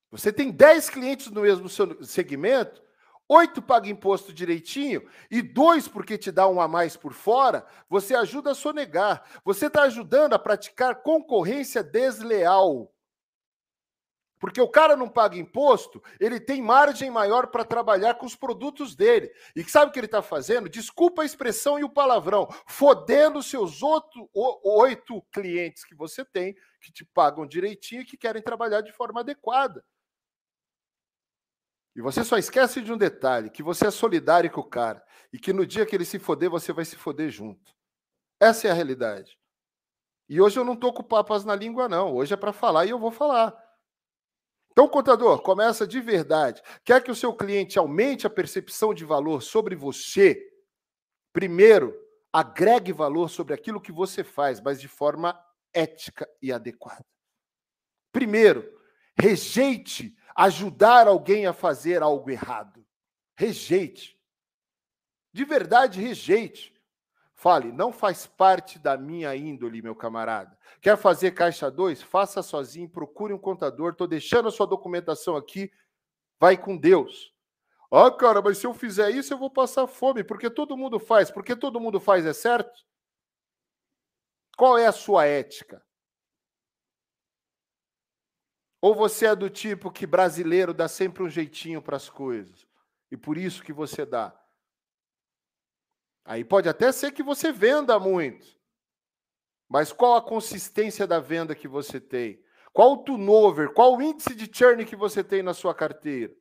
Você tem 10 clientes no mesmo segmento, oito pagam imposto direitinho e dois porque te dá um a mais por fora, você ajuda a sonegar. Você está ajudando a praticar concorrência desleal. Porque o cara não paga imposto, ele tem margem maior para trabalhar com os produtos dele. E sabe o que ele está fazendo? Desculpa a expressão e o palavrão, fodendo seus outro, oito clientes que você tem, que te pagam direitinho e que querem trabalhar de forma adequada. E você só esquece de um detalhe: que você é solidário com o cara. E que no dia que ele se foder, você vai se foder junto. Essa é a realidade. E hoje eu não estou com papas na língua, não. Hoje é para falar e eu vou falar. Então, contador, começa de verdade. Quer que o seu cliente aumente a percepção de valor sobre você? Primeiro, agregue valor sobre aquilo que você faz, mas de forma ética e adequada. Primeiro, rejeite ajudar alguém a fazer algo errado. Rejeite. De verdade, rejeite. Fale, não faz parte da minha índole, meu camarada. Quer fazer caixa 2? Faça sozinho, procure um contador. Estou deixando a sua documentação aqui. Vai com Deus. Ah, cara, mas se eu fizer isso, eu vou passar fome, porque todo mundo faz. Porque todo mundo faz, é certo? Qual é a sua ética? Ou você é do tipo que brasileiro dá sempre um jeitinho para as coisas? E por isso que você dá? Aí pode até ser que você venda muito. Mas qual a consistência da venda que você tem? Qual o turnover? Qual o índice de churn que você tem na sua carteira?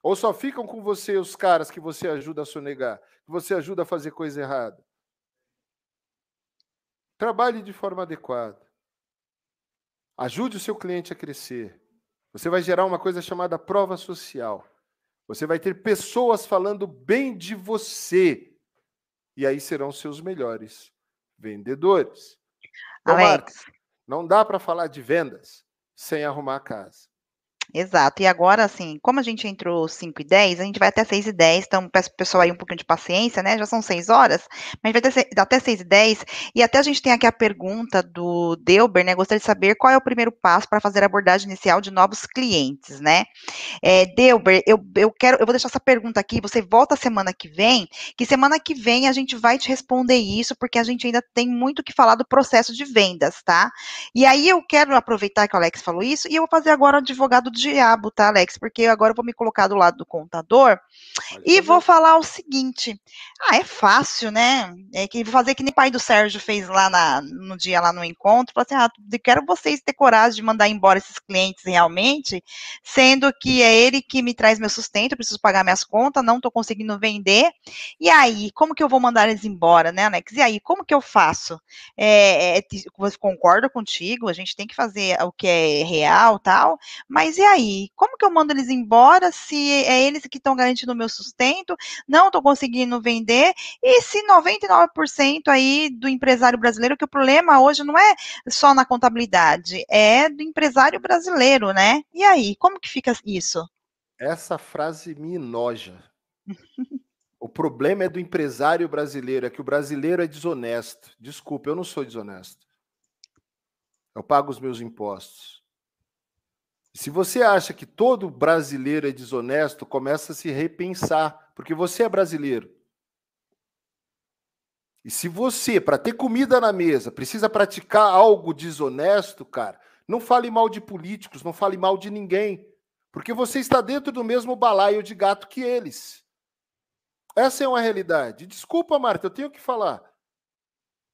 Ou só ficam com você os caras que você ajuda a sonegar, que você ajuda a fazer coisa errada? Trabalhe de forma adequada. Ajude o seu cliente a crescer. Você vai gerar uma coisa chamada prova social. Você vai ter pessoas falando bem de você e aí serão seus melhores vendedores. Então, Alex. Marcos, não dá para falar de vendas sem arrumar a casa. Exato. E agora, assim, como a gente entrou 5 e 10, a gente vai até 6 e 10, então peço pro pessoal aí um pouquinho de paciência, né? Já são 6 horas, mas vai até, até 6 e 10. E até a gente tem aqui a pergunta do Delber, né? Gostaria de saber qual é o primeiro passo para fazer a abordagem inicial de novos clientes, né? É, Delber, eu, eu quero, eu vou deixar essa pergunta aqui, você volta semana que vem, que semana que vem a gente vai te responder isso, porque a gente ainda tem muito que falar do processo de vendas, tá? E aí eu quero aproveitar que o Alex falou isso, e eu vou fazer agora o advogado diabo, tá, Alex? Porque agora eu vou me colocar do lado do contador Pode e fazer. vou falar o seguinte: ah, é fácil, né? É que vou fazer que nem pai do Sérgio fez lá na, no dia lá no encontro, falou assim: ah, quero vocês ter coragem de mandar embora esses clientes realmente, sendo que é ele que me traz meu sustento, eu preciso pagar minhas contas, não estou conseguindo vender. E aí, como que eu vou mandar eles embora, né, Alex? E aí, como que eu faço? É, é, concordo contigo, a gente tem que fazer o que é real tal, mas e aí? Como que eu mando eles embora se é eles que estão garantindo o meu sustento, não estou conseguindo vender, e se 99% aí do empresário brasileiro, que o problema hoje não é só na contabilidade, é do empresário brasileiro, né? E aí, como que fica isso? Essa frase me enoja. o problema é do empresário brasileiro, é que o brasileiro é desonesto. Desculpa, eu não sou desonesto. Eu pago os meus impostos. Se você acha que todo brasileiro é desonesto, começa a se repensar, porque você é brasileiro. E se você, para ter comida na mesa, precisa praticar algo desonesto, cara, não fale mal de políticos, não fale mal de ninguém, porque você está dentro do mesmo balaio de gato que eles. Essa é uma realidade. Desculpa, Marta, eu tenho que falar.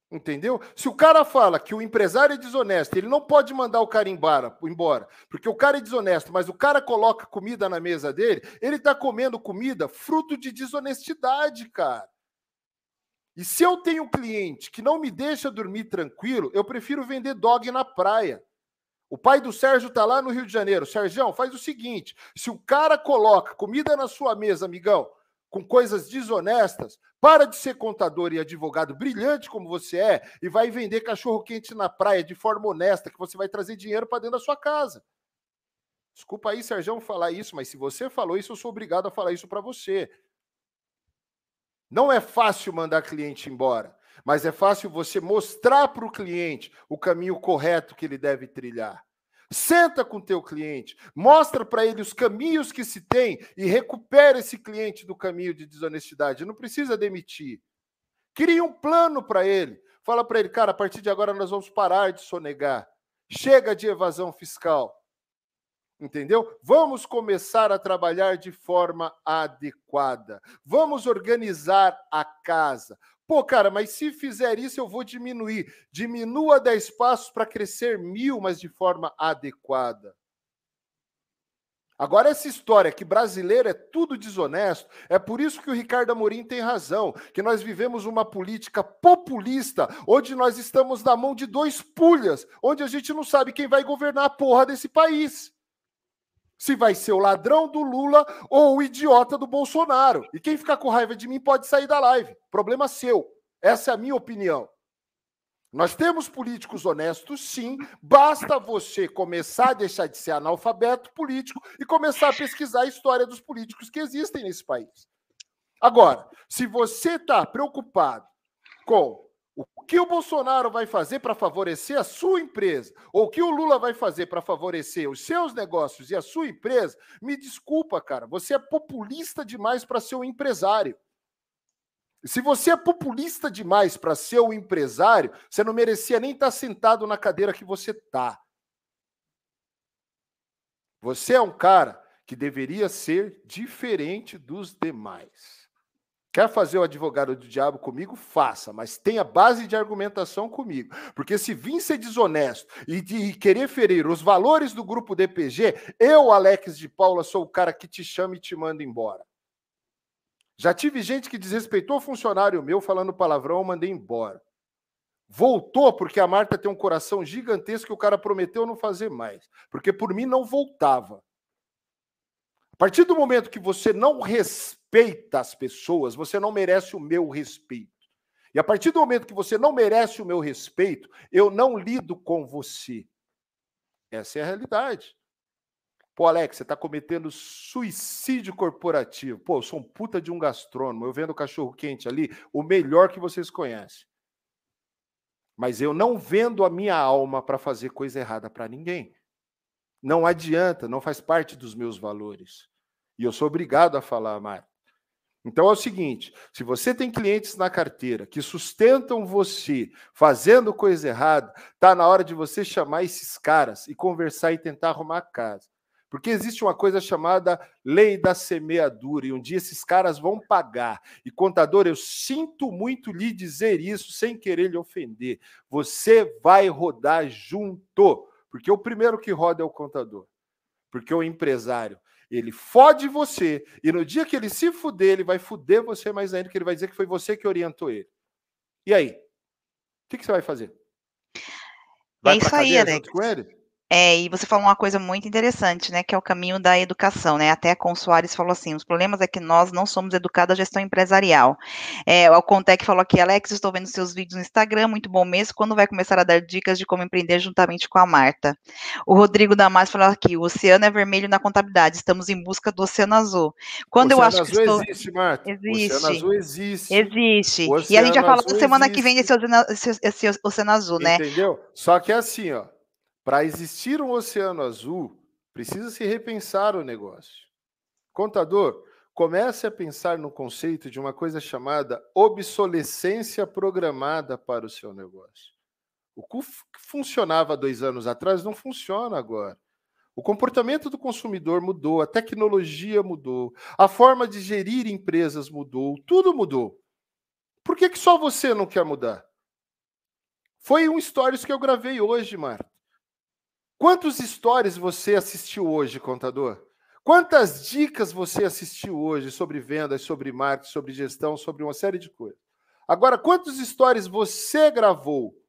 Entendeu? Se o cara fala que o empresário é desonesto, ele não pode mandar o cara embora, embora, porque o cara é desonesto, mas o cara coloca comida na mesa dele, ele está comendo comida fruto de desonestidade, cara. E se eu tenho um cliente que não me deixa dormir tranquilo, eu prefiro vender dog na praia. O pai do Sérgio tá lá no Rio de Janeiro. Sérgio, faz o seguinte: se o cara coloca comida na sua mesa, amigão, com coisas desonestas, para de ser contador e advogado brilhante como você é e vai vender cachorro quente na praia de forma honesta, que você vai trazer dinheiro para dentro da sua casa. Desculpa aí, Sérgio, falar isso, mas se você falou isso, eu sou obrigado a falar isso para você. Não é fácil mandar cliente embora, mas é fácil você mostrar para o cliente o caminho correto que ele deve trilhar. Senta com teu cliente, mostra para ele os caminhos que se tem e recupera esse cliente do caminho de desonestidade. Não precisa demitir. Cria um plano para ele. Fala para ele, cara, a partir de agora nós vamos parar de sonegar. Chega de evasão fiscal. Entendeu? Vamos começar a trabalhar de forma adequada. Vamos organizar a casa. Pô, cara, mas se fizer isso, eu vou diminuir. Diminua 10 passos para crescer mil, mas de forma adequada. Agora, essa história que brasileiro é tudo desonesto, é por isso que o Ricardo Amorim tem razão, que nós vivemos uma política populista, onde nós estamos na mão de dois pulhas, onde a gente não sabe quem vai governar a porra desse país. Se vai ser o ladrão do Lula ou o idiota do Bolsonaro. E quem ficar com raiva de mim pode sair da live. Problema seu. Essa é a minha opinião. Nós temos políticos honestos, sim. Basta você começar a deixar de ser analfabeto político e começar a pesquisar a história dos políticos que existem nesse país. Agora, se você está preocupado com o que o Bolsonaro vai fazer para favorecer a sua empresa, ou o que o Lula vai fazer para favorecer os seus negócios e a sua empresa, me desculpa, cara, você é populista demais para ser um empresário. Se você é populista demais para ser um empresário, você não merecia nem estar tá sentado na cadeira que você está. Você é um cara que deveria ser diferente dos demais. Quer fazer o advogado do diabo comigo? Faça, mas tenha base de argumentação comigo. Porque se vir ser desonesto e de querer ferir os valores do grupo DPG, eu, Alex de Paula, sou o cara que te chama e te manda embora. Já tive gente que desrespeitou funcionário meu falando palavrão, eu mandei embora. Voltou porque a Marta tem um coração gigantesco que o cara prometeu não fazer mais. Porque por mim não voltava. A partir do momento que você não respeita as pessoas, você não merece o meu respeito. E a partir do momento que você não merece o meu respeito, eu não lido com você. Essa é a realidade. Pô, Alex, você está cometendo suicídio corporativo. Pô, eu sou um puta de um gastrônomo. Eu vendo cachorro quente ali, o melhor que vocês conhecem. Mas eu não vendo a minha alma para fazer coisa errada para ninguém. Não adianta, não faz parte dos meus valores. E eu sou obrigado a falar, Mário. Então é o seguinte: se você tem clientes na carteira que sustentam você fazendo coisa errada, tá na hora de você chamar esses caras e conversar e tentar arrumar a casa. Porque existe uma coisa chamada lei da semeadura, e um dia esses caras vão pagar. E contador, eu sinto muito lhe dizer isso sem querer lhe ofender. Você vai rodar junto, porque o primeiro que roda é o contador. Porque o empresário, ele fode você, e no dia que ele se fuder, ele vai fuder você mais ainda, que ele vai dizer que foi você que orientou ele. E aí? O que, que você vai fazer? Vai é isso aí, Alex. É, e você falou uma coisa muito interessante, né, que é o caminho da educação, né, até a Com Soares falou assim, os problemas é que nós não somos educados à gestão empresarial. É, o Alcontec falou aqui, Alex, estou vendo seus vídeos no Instagram, muito bom mesmo, quando vai começar a dar dicas de como empreender juntamente com a Marta? O Rodrigo Damas falou aqui, o oceano é vermelho na contabilidade, estamos em busca do oceano azul. Quando o eu acho azul que estou... existe, Marta. Existe. O oceano azul existe. Existe. E a gente já falou semana existe. que vem desse oceano, esse, esse oceano azul, né? Entendeu? Só que é assim, ó, para existir um oceano azul, precisa se repensar o negócio. Contador, comece a pensar no conceito de uma coisa chamada obsolescência programada para o seu negócio. O que funcionava dois anos atrás não funciona agora. O comportamento do consumidor mudou, a tecnologia mudou, a forma de gerir empresas mudou, tudo mudou. Por que, que só você não quer mudar? Foi um stories que eu gravei hoje, Marta. Quantos stories você assistiu hoje, contador? Quantas dicas você assistiu hoje sobre vendas, sobre marketing, sobre gestão, sobre uma série de coisas? Agora, quantos stories você gravou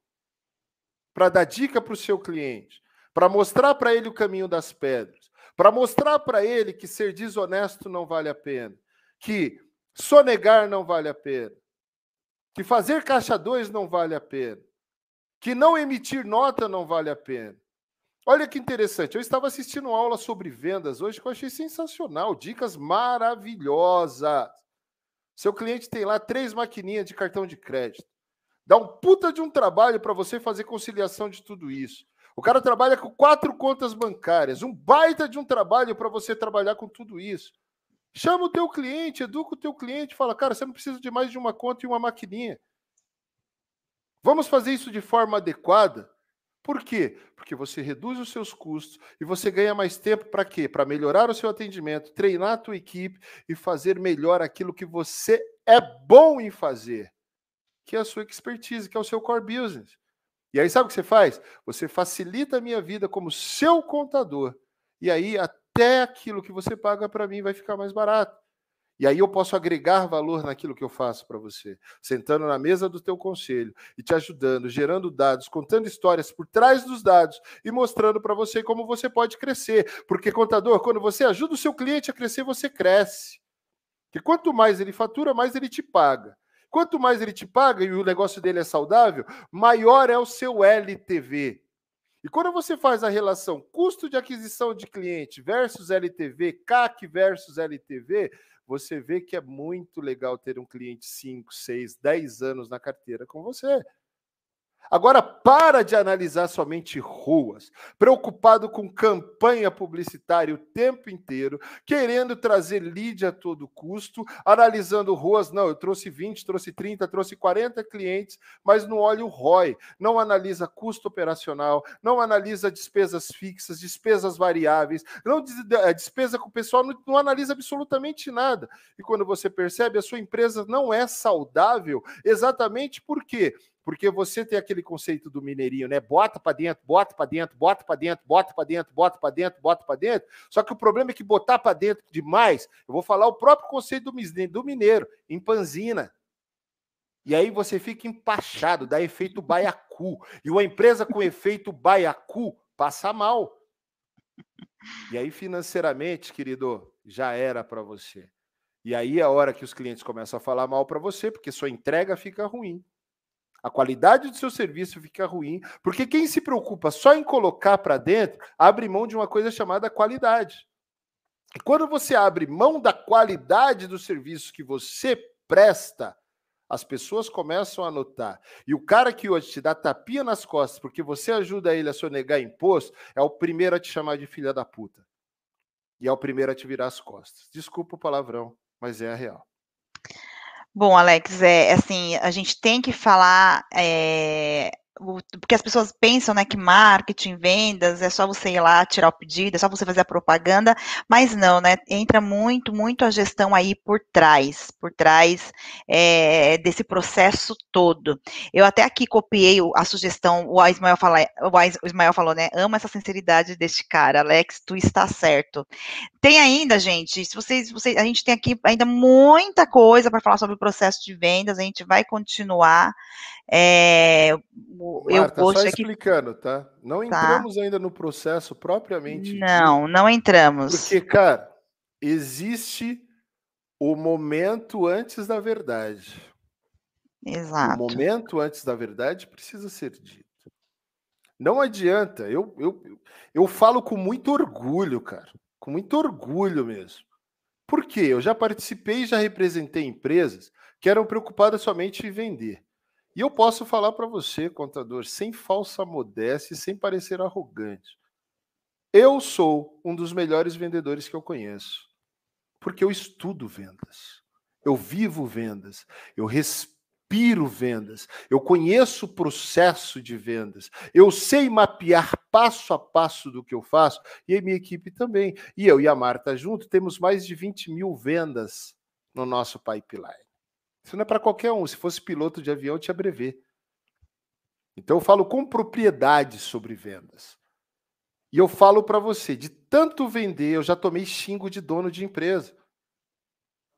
para dar dica para o seu cliente, para mostrar para ele o caminho das pedras, para mostrar para ele que ser desonesto não vale a pena, que sonegar não vale a pena, que fazer caixa 2 não vale a pena, que não emitir nota não vale a pena, Olha que interessante, eu estava assistindo aula sobre vendas hoje que eu achei sensacional, dicas maravilhosas. Seu cliente tem lá três maquininhas de cartão de crédito. Dá um puta de um trabalho para você fazer conciliação de tudo isso. O cara trabalha com quatro contas bancárias, um baita de um trabalho para você trabalhar com tudo isso. Chama o teu cliente, educa o teu cliente, fala, cara, você não precisa de mais de uma conta e uma maquininha. Vamos fazer isso de forma adequada por quê? Porque você reduz os seus custos e você ganha mais tempo para quê? Para melhorar o seu atendimento, treinar a tua equipe e fazer melhor aquilo que você é bom em fazer, que é a sua expertise, que é o seu core business. E aí sabe o que você faz? Você facilita a minha vida como seu contador. E aí até aquilo que você paga para mim vai ficar mais barato. E aí eu posso agregar valor naquilo que eu faço para você, sentando na mesa do teu conselho e te ajudando, gerando dados, contando histórias por trás dos dados e mostrando para você como você pode crescer. Porque contador, quando você ajuda o seu cliente a crescer, você cresce. Que quanto mais ele fatura, mais ele te paga. Quanto mais ele te paga e o negócio dele é saudável, maior é o seu LTV. E quando você faz a relação custo de aquisição de cliente versus LTV, CAC versus LTV, você vê que é muito legal ter um cliente 5, 6, 10 anos na carteira com você. Agora, para de analisar somente ruas, preocupado com campanha publicitária o tempo inteiro, querendo trazer lead a todo custo, analisando ruas. Não, eu trouxe 20, trouxe 30, trouxe 40 clientes, mas não olha o ROI, não analisa custo operacional, não analisa despesas fixas, despesas variáveis, não eh, despesa com o pessoal, não, não analisa absolutamente nada. E quando você percebe, a sua empresa não é saudável, exatamente por quê? Porque você tem aquele conceito do mineirinho, né? Bota para dentro, bota para dentro, bota para dentro, bota para dentro, bota para dentro, bota para dentro. Só que o problema é que botar para dentro demais, eu vou falar o próprio conceito do mineiro, empanzina. E aí você fica empachado, dá efeito baiacu. E uma empresa com efeito baiacu passa mal. E aí financeiramente, querido, já era para você. E aí é a hora que os clientes começam a falar mal para você, porque sua entrega fica ruim. A qualidade do seu serviço fica ruim, porque quem se preocupa só em colocar para dentro abre mão de uma coisa chamada qualidade. E quando você abre mão da qualidade do serviço que você presta, as pessoas começam a notar. E o cara que hoje te dá tapinha nas costas porque você ajuda ele a sonegar imposto, é o primeiro a te chamar de filha da puta. E é o primeiro a te virar as costas. Desculpa o palavrão, mas é a real. Bom, Alex, é assim, a gente tem que falar é, porque as pessoas pensam, né, que marketing, vendas, é só você ir lá tirar o pedido, é só você fazer a propaganda, mas não, né, entra muito, muito a gestão aí por trás, por trás é, desse processo todo. Eu até aqui copiei a sugestão, o Ismael, fala, o Ismael falou, né, ama essa sinceridade deste cara, Alex, tu está certo. Tem ainda, gente, se vocês, vocês a gente tem aqui ainda muita coisa para falar sobre o processo de vendas, a gente vai continuar, é, Marta, eu só explicando, tá? Não tá. entramos tá. ainda no processo propriamente. Não, não entramos. Porque, cara, existe o momento antes da verdade. Exato. O momento antes da verdade precisa ser dito. Não adianta. Eu, eu, eu falo com muito orgulho, cara. Com muito orgulho mesmo. Por quê? Eu já participei e já representei empresas que eram preocupadas somente em vender. E eu posso falar para você, contador, sem falsa modéstia e sem parecer arrogante. Eu sou um dos melhores vendedores que eu conheço, porque eu estudo vendas. Eu vivo vendas, eu respiro vendas, eu conheço o processo de vendas, eu sei mapear passo a passo do que eu faço e a minha equipe também. E eu e a Marta junto temos mais de 20 mil vendas no nosso pipeline. Isso não é para qualquer um. Se fosse piloto de avião, tinha brevet. Então eu falo com propriedade sobre vendas. E eu falo para você, de tanto vender, eu já tomei xingo de dono de empresa.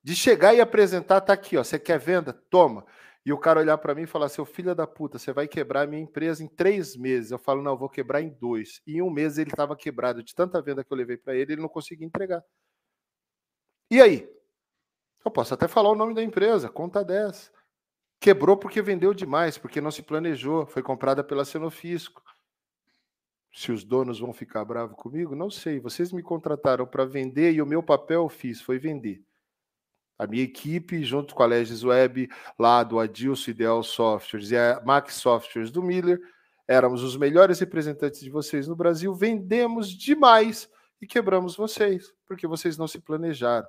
De chegar e apresentar, tá aqui, ó, você quer venda? Toma. E o cara olhar para mim e falar, seu filho da puta, você vai quebrar a minha empresa em três meses. Eu falo, não, eu vou quebrar em dois. E em um mês ele estava quebrado de tanta venda que eu levei para ele, ele não conseguia entregar. E aí? Eu posso até falar o nome da empresa, conta 10. Quebrou porque vendeu demais, porque não se planejou, foi comprada pela Senofisco. Se os donos vão ficar bravos comigo, não sei. Vocês me contrataram para vender e o meu papel eu fiz foi vender. A minha equipe, junto com a Legis Web, lá do Adilson Ideal Softwares e a Max Softwares do Miller, éramos os melhores representantes de vocês no Brasil, vendemos demais e quebramos vocês, porque vocês não se planejaram.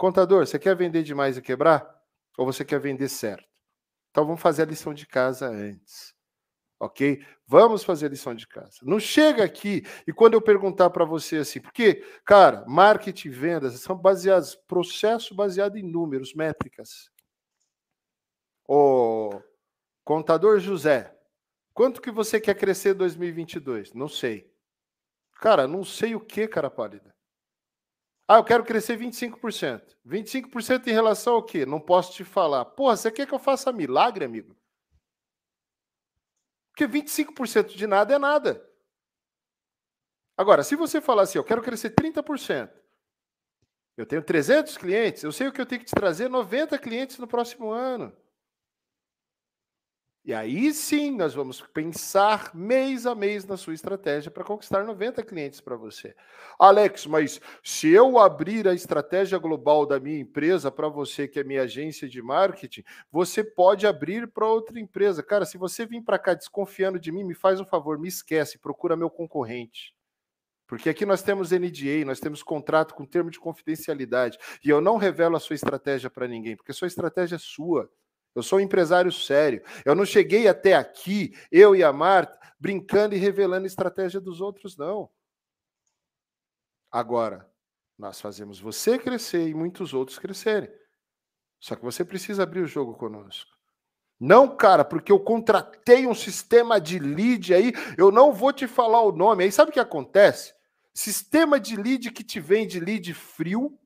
Contador, você quer vender demais e quebrar? Ou você quer vender certo? Então vamos fazer a lição de casa antes. Ok? Vamos fazer a lição de casa. Não chega aqui e quando eu perguntar para você assim, porque, cara, marketing e vendas são baseados, processo baseado em números, métricas. O contador José, quanto que você quer crescer em 2022? Não sei. Cara, não sei o que, cara pálida. Ah, eu quero crescer 25%. 25% em relação ao quê? Não posso te falar. Porra, você quer que eu faça milagre, amigo? Porque 25% de nada é nada. Agora, se você falar assim, eu quero crescer 30%, eu tenho 300 clientes, eu sei o que eu tenho que te trazer 90 clientes no próximo ano. E aí sim nós vamos pensar mês a mês na sua estratégia para conquistar 90 clientes para você. Alex, mas se eu abrir a estratégia global da minha empresa para você, que é minha agência de marketing, você pode abrir para outra empresa. Cara, se você vir para cá desconfiando de mim, me faz um favor, me esquece, procura meu concorrente. Porque aqui nós temos NDA, nós temos contrato com termo de confidencialidade. E eu não revelo a sua estratégia para ninguém, porque a sua estratégia é sua. Eu sou um empresário sério. Eu não cheguei até aqui, eu e a Marta, brincando e revelando estratégia dos outros, não. Agora, nós fazemos você crescer e muitos outros crescerem. Só que você precisa abrir o jogo conosco. Não, cara, porque eu contratei um sistema de lead aí, eu não vou te falar o nome. Aí sabe o que acontece? Sistema de lead que te vende lead frio,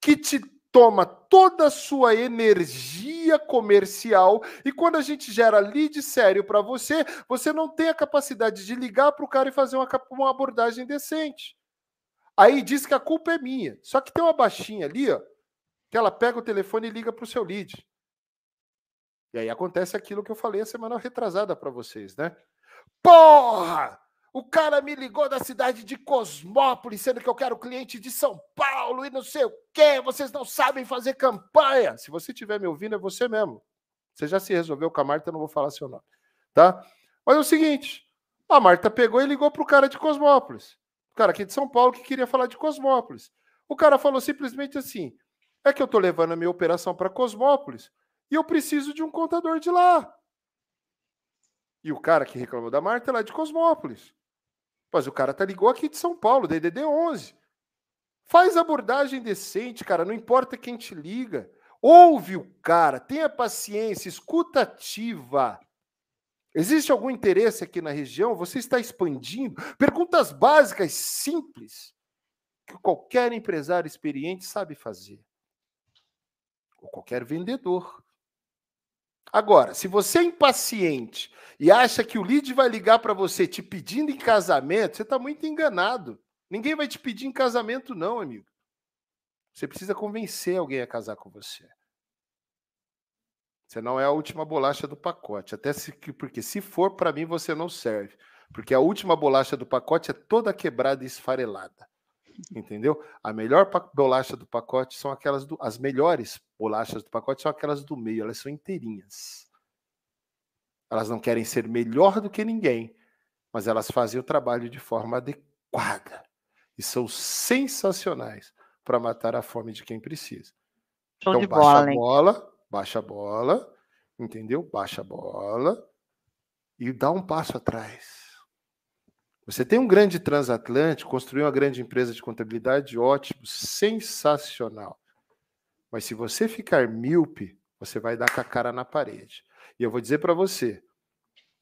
que te toma toda a sua energia comercial e quando a gente gera lead sério para você, você não tem a capacidade de ligar para o cara e fazer uma, uma abordagem decente. Aí diz que a culpa é minha. Só que tem uma baixinha ali, ó, que ela pega o telefone e liga para o seu lead. E aí acontece aquilo que eu falei a semana retrasada para vocês, né? Porra! O cara me ligou da cidade de Cosmópolis, sendo que eu quero cliente de São Paulo e não sei o quê. Vocês não sabem fazer campanha. Se você estiver me ouvindo, é você mesmo. Você já se resolveu com a Marta, eu não vou falar seu nome. Tá? Mas é o seguinte: a Marta pegou e ligou para o cara de Cosmópolis. O cara aqui de São Paulo que queria falar de Cosmópolis. O cara falou simplesmente assim: é que eu estou levando a minha operação para Cosmópolis e eu preciso de um contador de lá. E o cara que reclamou da Marta é lá de Cosmópolis. Mas o cara tá ligou aqui de São Paulo, DDD 11. Faz abordagem decente, cara, não importa quem te liga. Ouve o cara, tenha paciência, escuta ativa. Existe algum interesse aqui na região? Você está expandindo? Perguntas básicas, simples, que qualquer empresário experiente sabe fazer. Ou qualquer vendedor. Agora, se você é impaciente e acha que o lead vai ligar para você te pedindo em casamento, você está muito enganado. Ninguém vai te pedir em casamento, não, amigo. Você precisa convencer alguém a casar com você. Você não é a última bolacha do pacote. Até se, porque se for para mim, você não serve. Porque a última bolacha do pacote é toda quebrada e esfarelada. Entendeu? A melhor bolacha do pacote são aquelas do. As melhores bolachas do pacote são aquelas do meio, elas são inteirinhas. Elas não querem ser melhor do que ninguém, mas elas fazem o trabalho de forma adequada. E são sensacionais para matar a fome de quem precisa. Show então, baixa bola, a bola, baixa a bola, entendeu? Baixa a bola e dá um passo atrás. Você tem um grande transatlântico, construiu uma grande empresa de contabilidade, ótimo, sensacional. Mas se você ficar míope, você vai dar com a cara na parede. E eu vou dizer para você,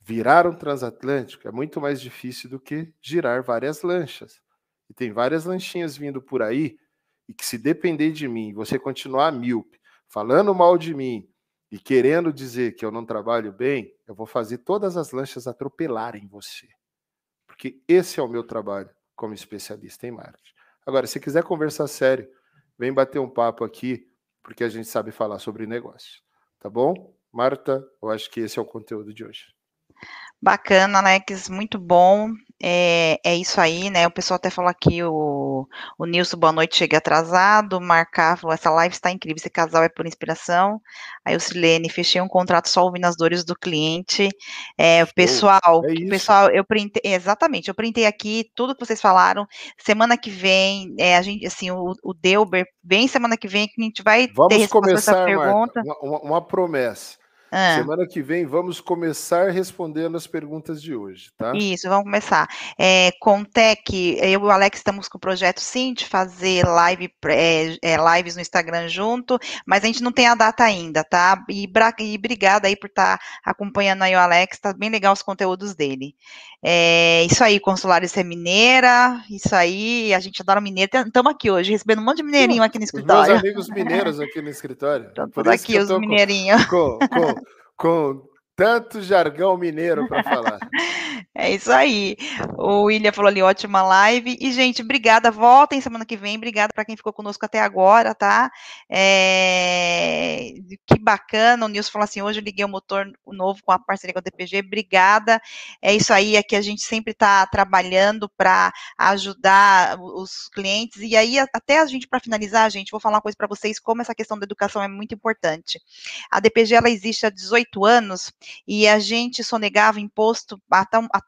virar um transatlântico é muito mais difícil do que girar várias lanchas. E tem várias lanchinhas vindo por aí, e que se depender de mim, você continuar míope, falando mal de mim e querendo dizer que eu não trabalho bem, eu vou fazer todas as lanchas atropelarem você porque esse é o meu trabalho como especialista em marketing. Agora, se quiser conversar sério, vem bater um papo aqui, porque a gente sabe falar sobre negócio. Tá bom? Marta, eu acho que esse é o conteúdo de hoje. Bacana, Alex, muito bom. É, é isso aí, né? O pessoal até falou aqui, o, o Nilson, boa noite, chega atrasado. Marcar falou: essa live está incrível, esse casal é por inspiração. Aí o Silene, fechei um contrato só ouvindo as dores do cliente. É, o pessoal, é pessoal, eu printei, exatamente, eu printei aqui tudo que vocês falaram. Semana que vem, é, a gente, assim, o, o Delber vem semana que vem, que a gente vai ter Vamos resposta pra essa começar, pergunta. Marta, uma- uma promessa. Ah. Semana que vem vamos começar respondendo as perguntas de hoje, tá? Isso, vamos começar. É, Contec, eu e o Alex estamos com o projeto sim de fazer live, é, é, lives no Instagram junto, mas a gente não tem a data ainda, tá? E, e obrigada aí por estar acompanhando aí o Alex, tá bem legal os conteúdos dele. É, isso aí, Consulares é mineira, isso aí, a gente adora mineiro, estamos aqui hoje, recebendo um monte de mineirinho aqui no Os meus escritório. amigos mineiros aqui no escritório. Que aqui, os mineirinhos. com, com, com tanto jargão mineiro para falar. É isso aí. O William falou ali, ótima live. E, gente, obrigada. Voltem semana que vem. Obrigada para quem ficou conosco até agora, tá? É, Que bacana. O Nilson falou assim: hoje eu liguei o motor novo com a parceria com a DPG. Obrigada. É isso aí. Aqui a gente sempre está trabalhando para ajudar os clientes. E aí, até a gente, para finalizar, gente, vou falar uma coisa para vocês: como essa questão da educação é muito importante. A DPG ela existe há 18 anos e a gente sonegava imposto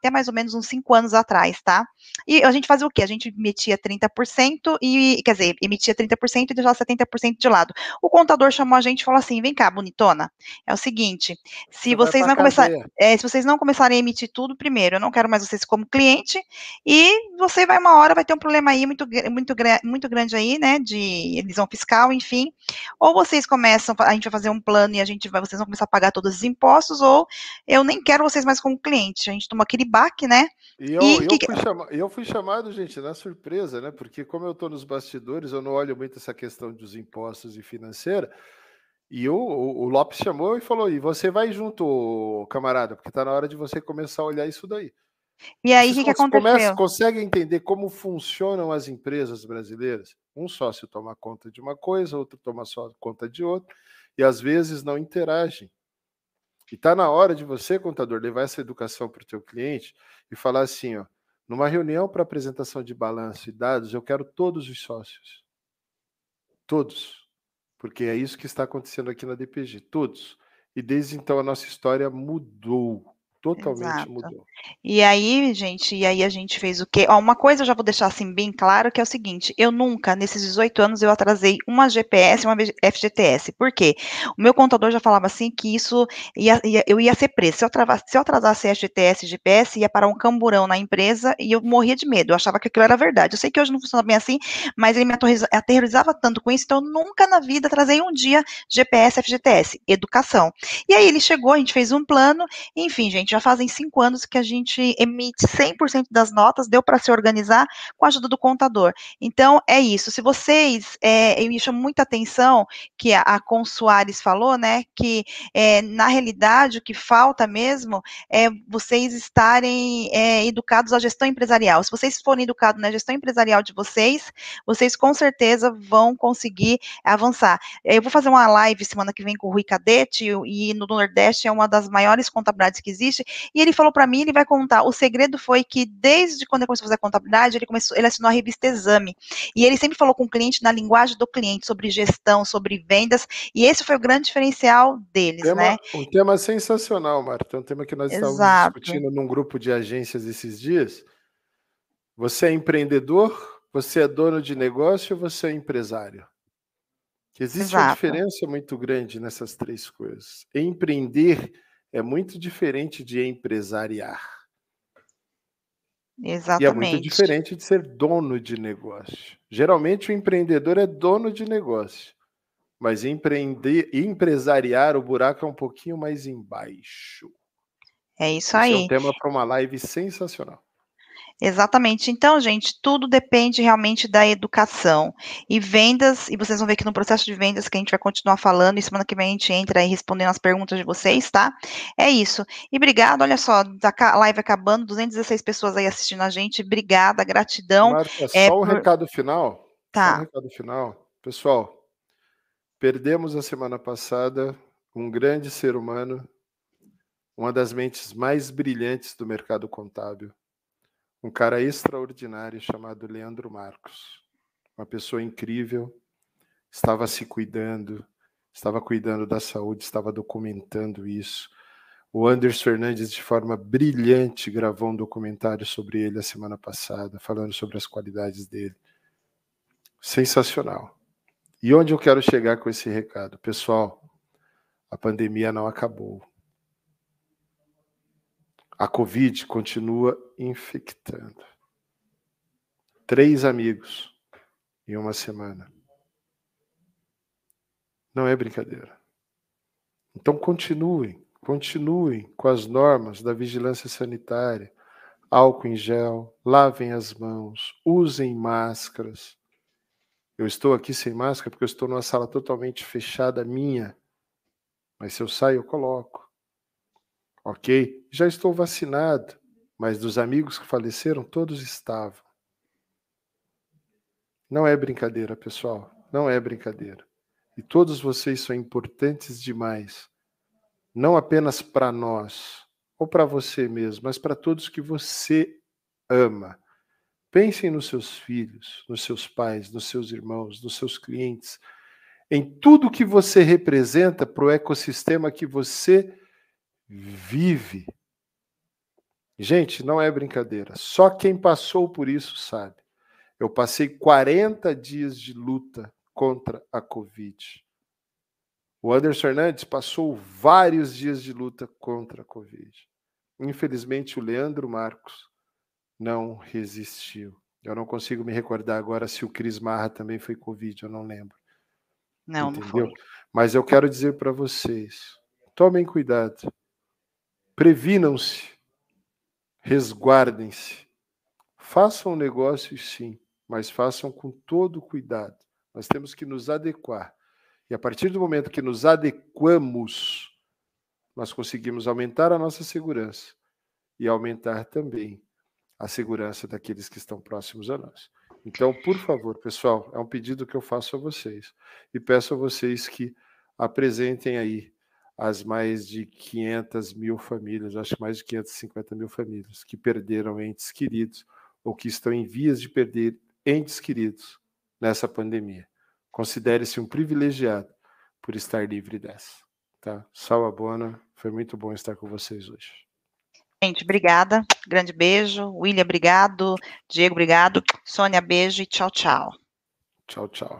até, até mais ou menos uns 5 anos atrás, tá? E a gente fazia o quê? A gente emitia 30% e, quer dizer, emitia 30% e deixava 70% de lado. O contador chamou a gente e falou assim: vem cá, bonitona, é o seguinte, se Você vocês não começarem. É, se vocês não começarem a emitir tudo primeiro, eu não quero mais vocês como cliente, e você vai uma hora, vai ter um problema aí muito, muito, muito grande aí, né, de elisão fiscal, enfim, ou vocês começam, a gente vai fazer um plano e a gente vai, vocês vão começar a pagar todos os impostos, ou eu nem quero vocês mais como cliente, a gente tomou aquele baque, né, E eu, E eu, que fui chama- eu fui chamado, gente, na surpresa, né? Porque como eu estou nos bastidores, eu não olho muito essa questão dos impostos e financeira. E o, o, o Lopes chamou e falou: e você vai junto, camarada, porque está na hora de você começar a olhar isso daí. e aí o que, que aconteceu? conseguem entender como funcionam as empresas brasileiras? Um sócio toma conta de uma coisa, outro toma só conta de outra, e às vezes não interagem. E está na hora de você, contador, levar essa educação para o teu cliente e falar assim, ó, numa reunião para apresentação de balanço e dados, eu quero todos os sócios. Todos. Porque é isso que está acontecendo aqui na DPG, todos. E desde então a nossa história mudou. Totalmente Exato. mudou. E aí, gente, e aí a gente fez o quê? Ó, uma coisa eu já vou deixar assim bem claro, que é o seguinte, eu nunca, nesses 18 anos, eu atrasei uma GPS e uma FGTS. Por quê? O meu contador já falava assim que isso ia, ia eu ia ser preso. Se eu, travasse, se eu atrasasse FGTS e GPS, ia parar um camburão na empresa e eu morria de medo. Eu achava que aquilo era verdade. Eu sei que hoje não funciona bem assim, mas ele me aterrorizava tanto com isso, então eu nunca na vida atrasei um dia GPS, FGTS, educação. E aí ele chegou, a gente fez um plano, enfim, gente, já fazem cinco anos que a gente emite 100% das notas, deu para se organizar com a ajuda do contador. Então, é isso. Se vocês, é, me chamo muita atenção que a, a Soares falou, né, que é, na realidade o que falta mesmo é vocês estarem é, educados à gestão empresarial. Se vocês forem educados na gestão empresarial de vocês, vocês com certeza vão conseguir avançar. Eu vou fazer uma live semana que vem com o Rui Cadete, e no Nordeste é uma das maiores contabilidades que existe, e ele falou para mim, ele vai contar, o segredo foi que desde quando ele começou a fazer contabilidade, ele começou, ele assinou a revista Exame, e ele sempre falou com o cliente na linguagem do cliente, sobre gestão, sobre vendas, e esse foi o grande diferencial deles, tema, né? Um tema sensacional, Marta, é um tema que nós Exato. estávamos discutindo num grupo de agências esses dias. Você é empreendedor, você é dono de negócio ou você é empresário? Existe Exato. uma diferença muito grande nessas três coisas. Empreender é muito diferente de empresariar. Exatamente. E é muito diferente de ser dono de negócio. Geralmente o empreendedor é dono de negócio, mas empreender, empresariar, o buraco é um pouquinho mais embaixo. É isso Esse aí. É um tema para uma live sensacional. Exatamente. Então, gente, tudo depende realmente da educação. E vendas, e vocês vão ver que no processo de vendas que a gente vai continuar falando, e semana que vem a gente entra aí respondendo as perguntas de vocês, tá? É isso. E obrigado, olha só, tá a live acabando, 216 pessoas aí assistindo a gente. Obrigada, gratidão. Marta, é, só um por... recado final. Tá. Só um recado final. Pessoal, perdemos a semana passada um grande ser humano, uma das mentes mais brilhantes do mercado contábil um cara extraordinário chamado Leandro Marcos. Uma pessoa incrível, estava se cuidando, estava cuidando da saúde, estava documentando isso. O Anderson Fernandes, de forma brilhante, gravou um documentário sobre ele a semana passada, falando sobre as qualidades dele. Sensacional. E onde eu quero chegar com esse recado? Pessoal, a pandemia não acabou. A Covid continua infectando. Três amigos em uma semana. Não é brincadeira. Então continuem, continuem com as normas da vigilância sanitária, álcool em gel, lavem as mãos, usem máscaras. Eu estou aqui sem máscara porque eu estou numa sala totalmente fechada minha. Mas se eu saio, eu coloco. Ok? Já estou vacinado, mas dos amigos que faleceram, todos estavam. Não é brincadeira, pessoal. Não é brincadeira. E todos vocês são importantes demais. Não apenas para nós, ou para você mesmo, mas para todos que você ama. Pensem nos seus filhos, nos seus pais, nos seus irmãos, nos seus clientes, em tudo que você representa para o ecossistema que você vive. Gente, não é brincadeira. Só quem passou por isso sabe. Eu passei 40 dias de luta contra a Covid. O Anderson Fernandes passou vários dias de luta contra a Covid. Infelizmente, o Leandro Marcos não resistiu. Eu não consigo me recordar agora se o Cris Marra também foi Covid, eu não lembro. Não, Entendeu? não foi. Mas eu quero dizer para vocês: tomem cuidado. Previnam-se, resguardem-se. Façam negócios, sim, mas façam com todo cuidado. Nós temos que nos adequar. E a partir do momento que nos adequamos, nós conseguimos aumentar a nossa segurança e aumentar também a segurança daqueles que estão próximos a nós. Então, por favor, pessoal, é um pedido que eu faço a vocês e peço a vocês que apresentem aí as mais de 500 mil famílias, acho que mais de 550 mil famílias, que perderam entes queridos ou que estão em vias de perder entes queridos nessa pandemia. Considere-se um privilegiado por estar livre dessa. Tá? Salva Bona, foi muito bom estar com vocês hoje. Gente, obrigada. Grande beijo. William, obrigado. Diego, obrigado. Sônia, beijo e tchau, tchau. Tchau, tchau.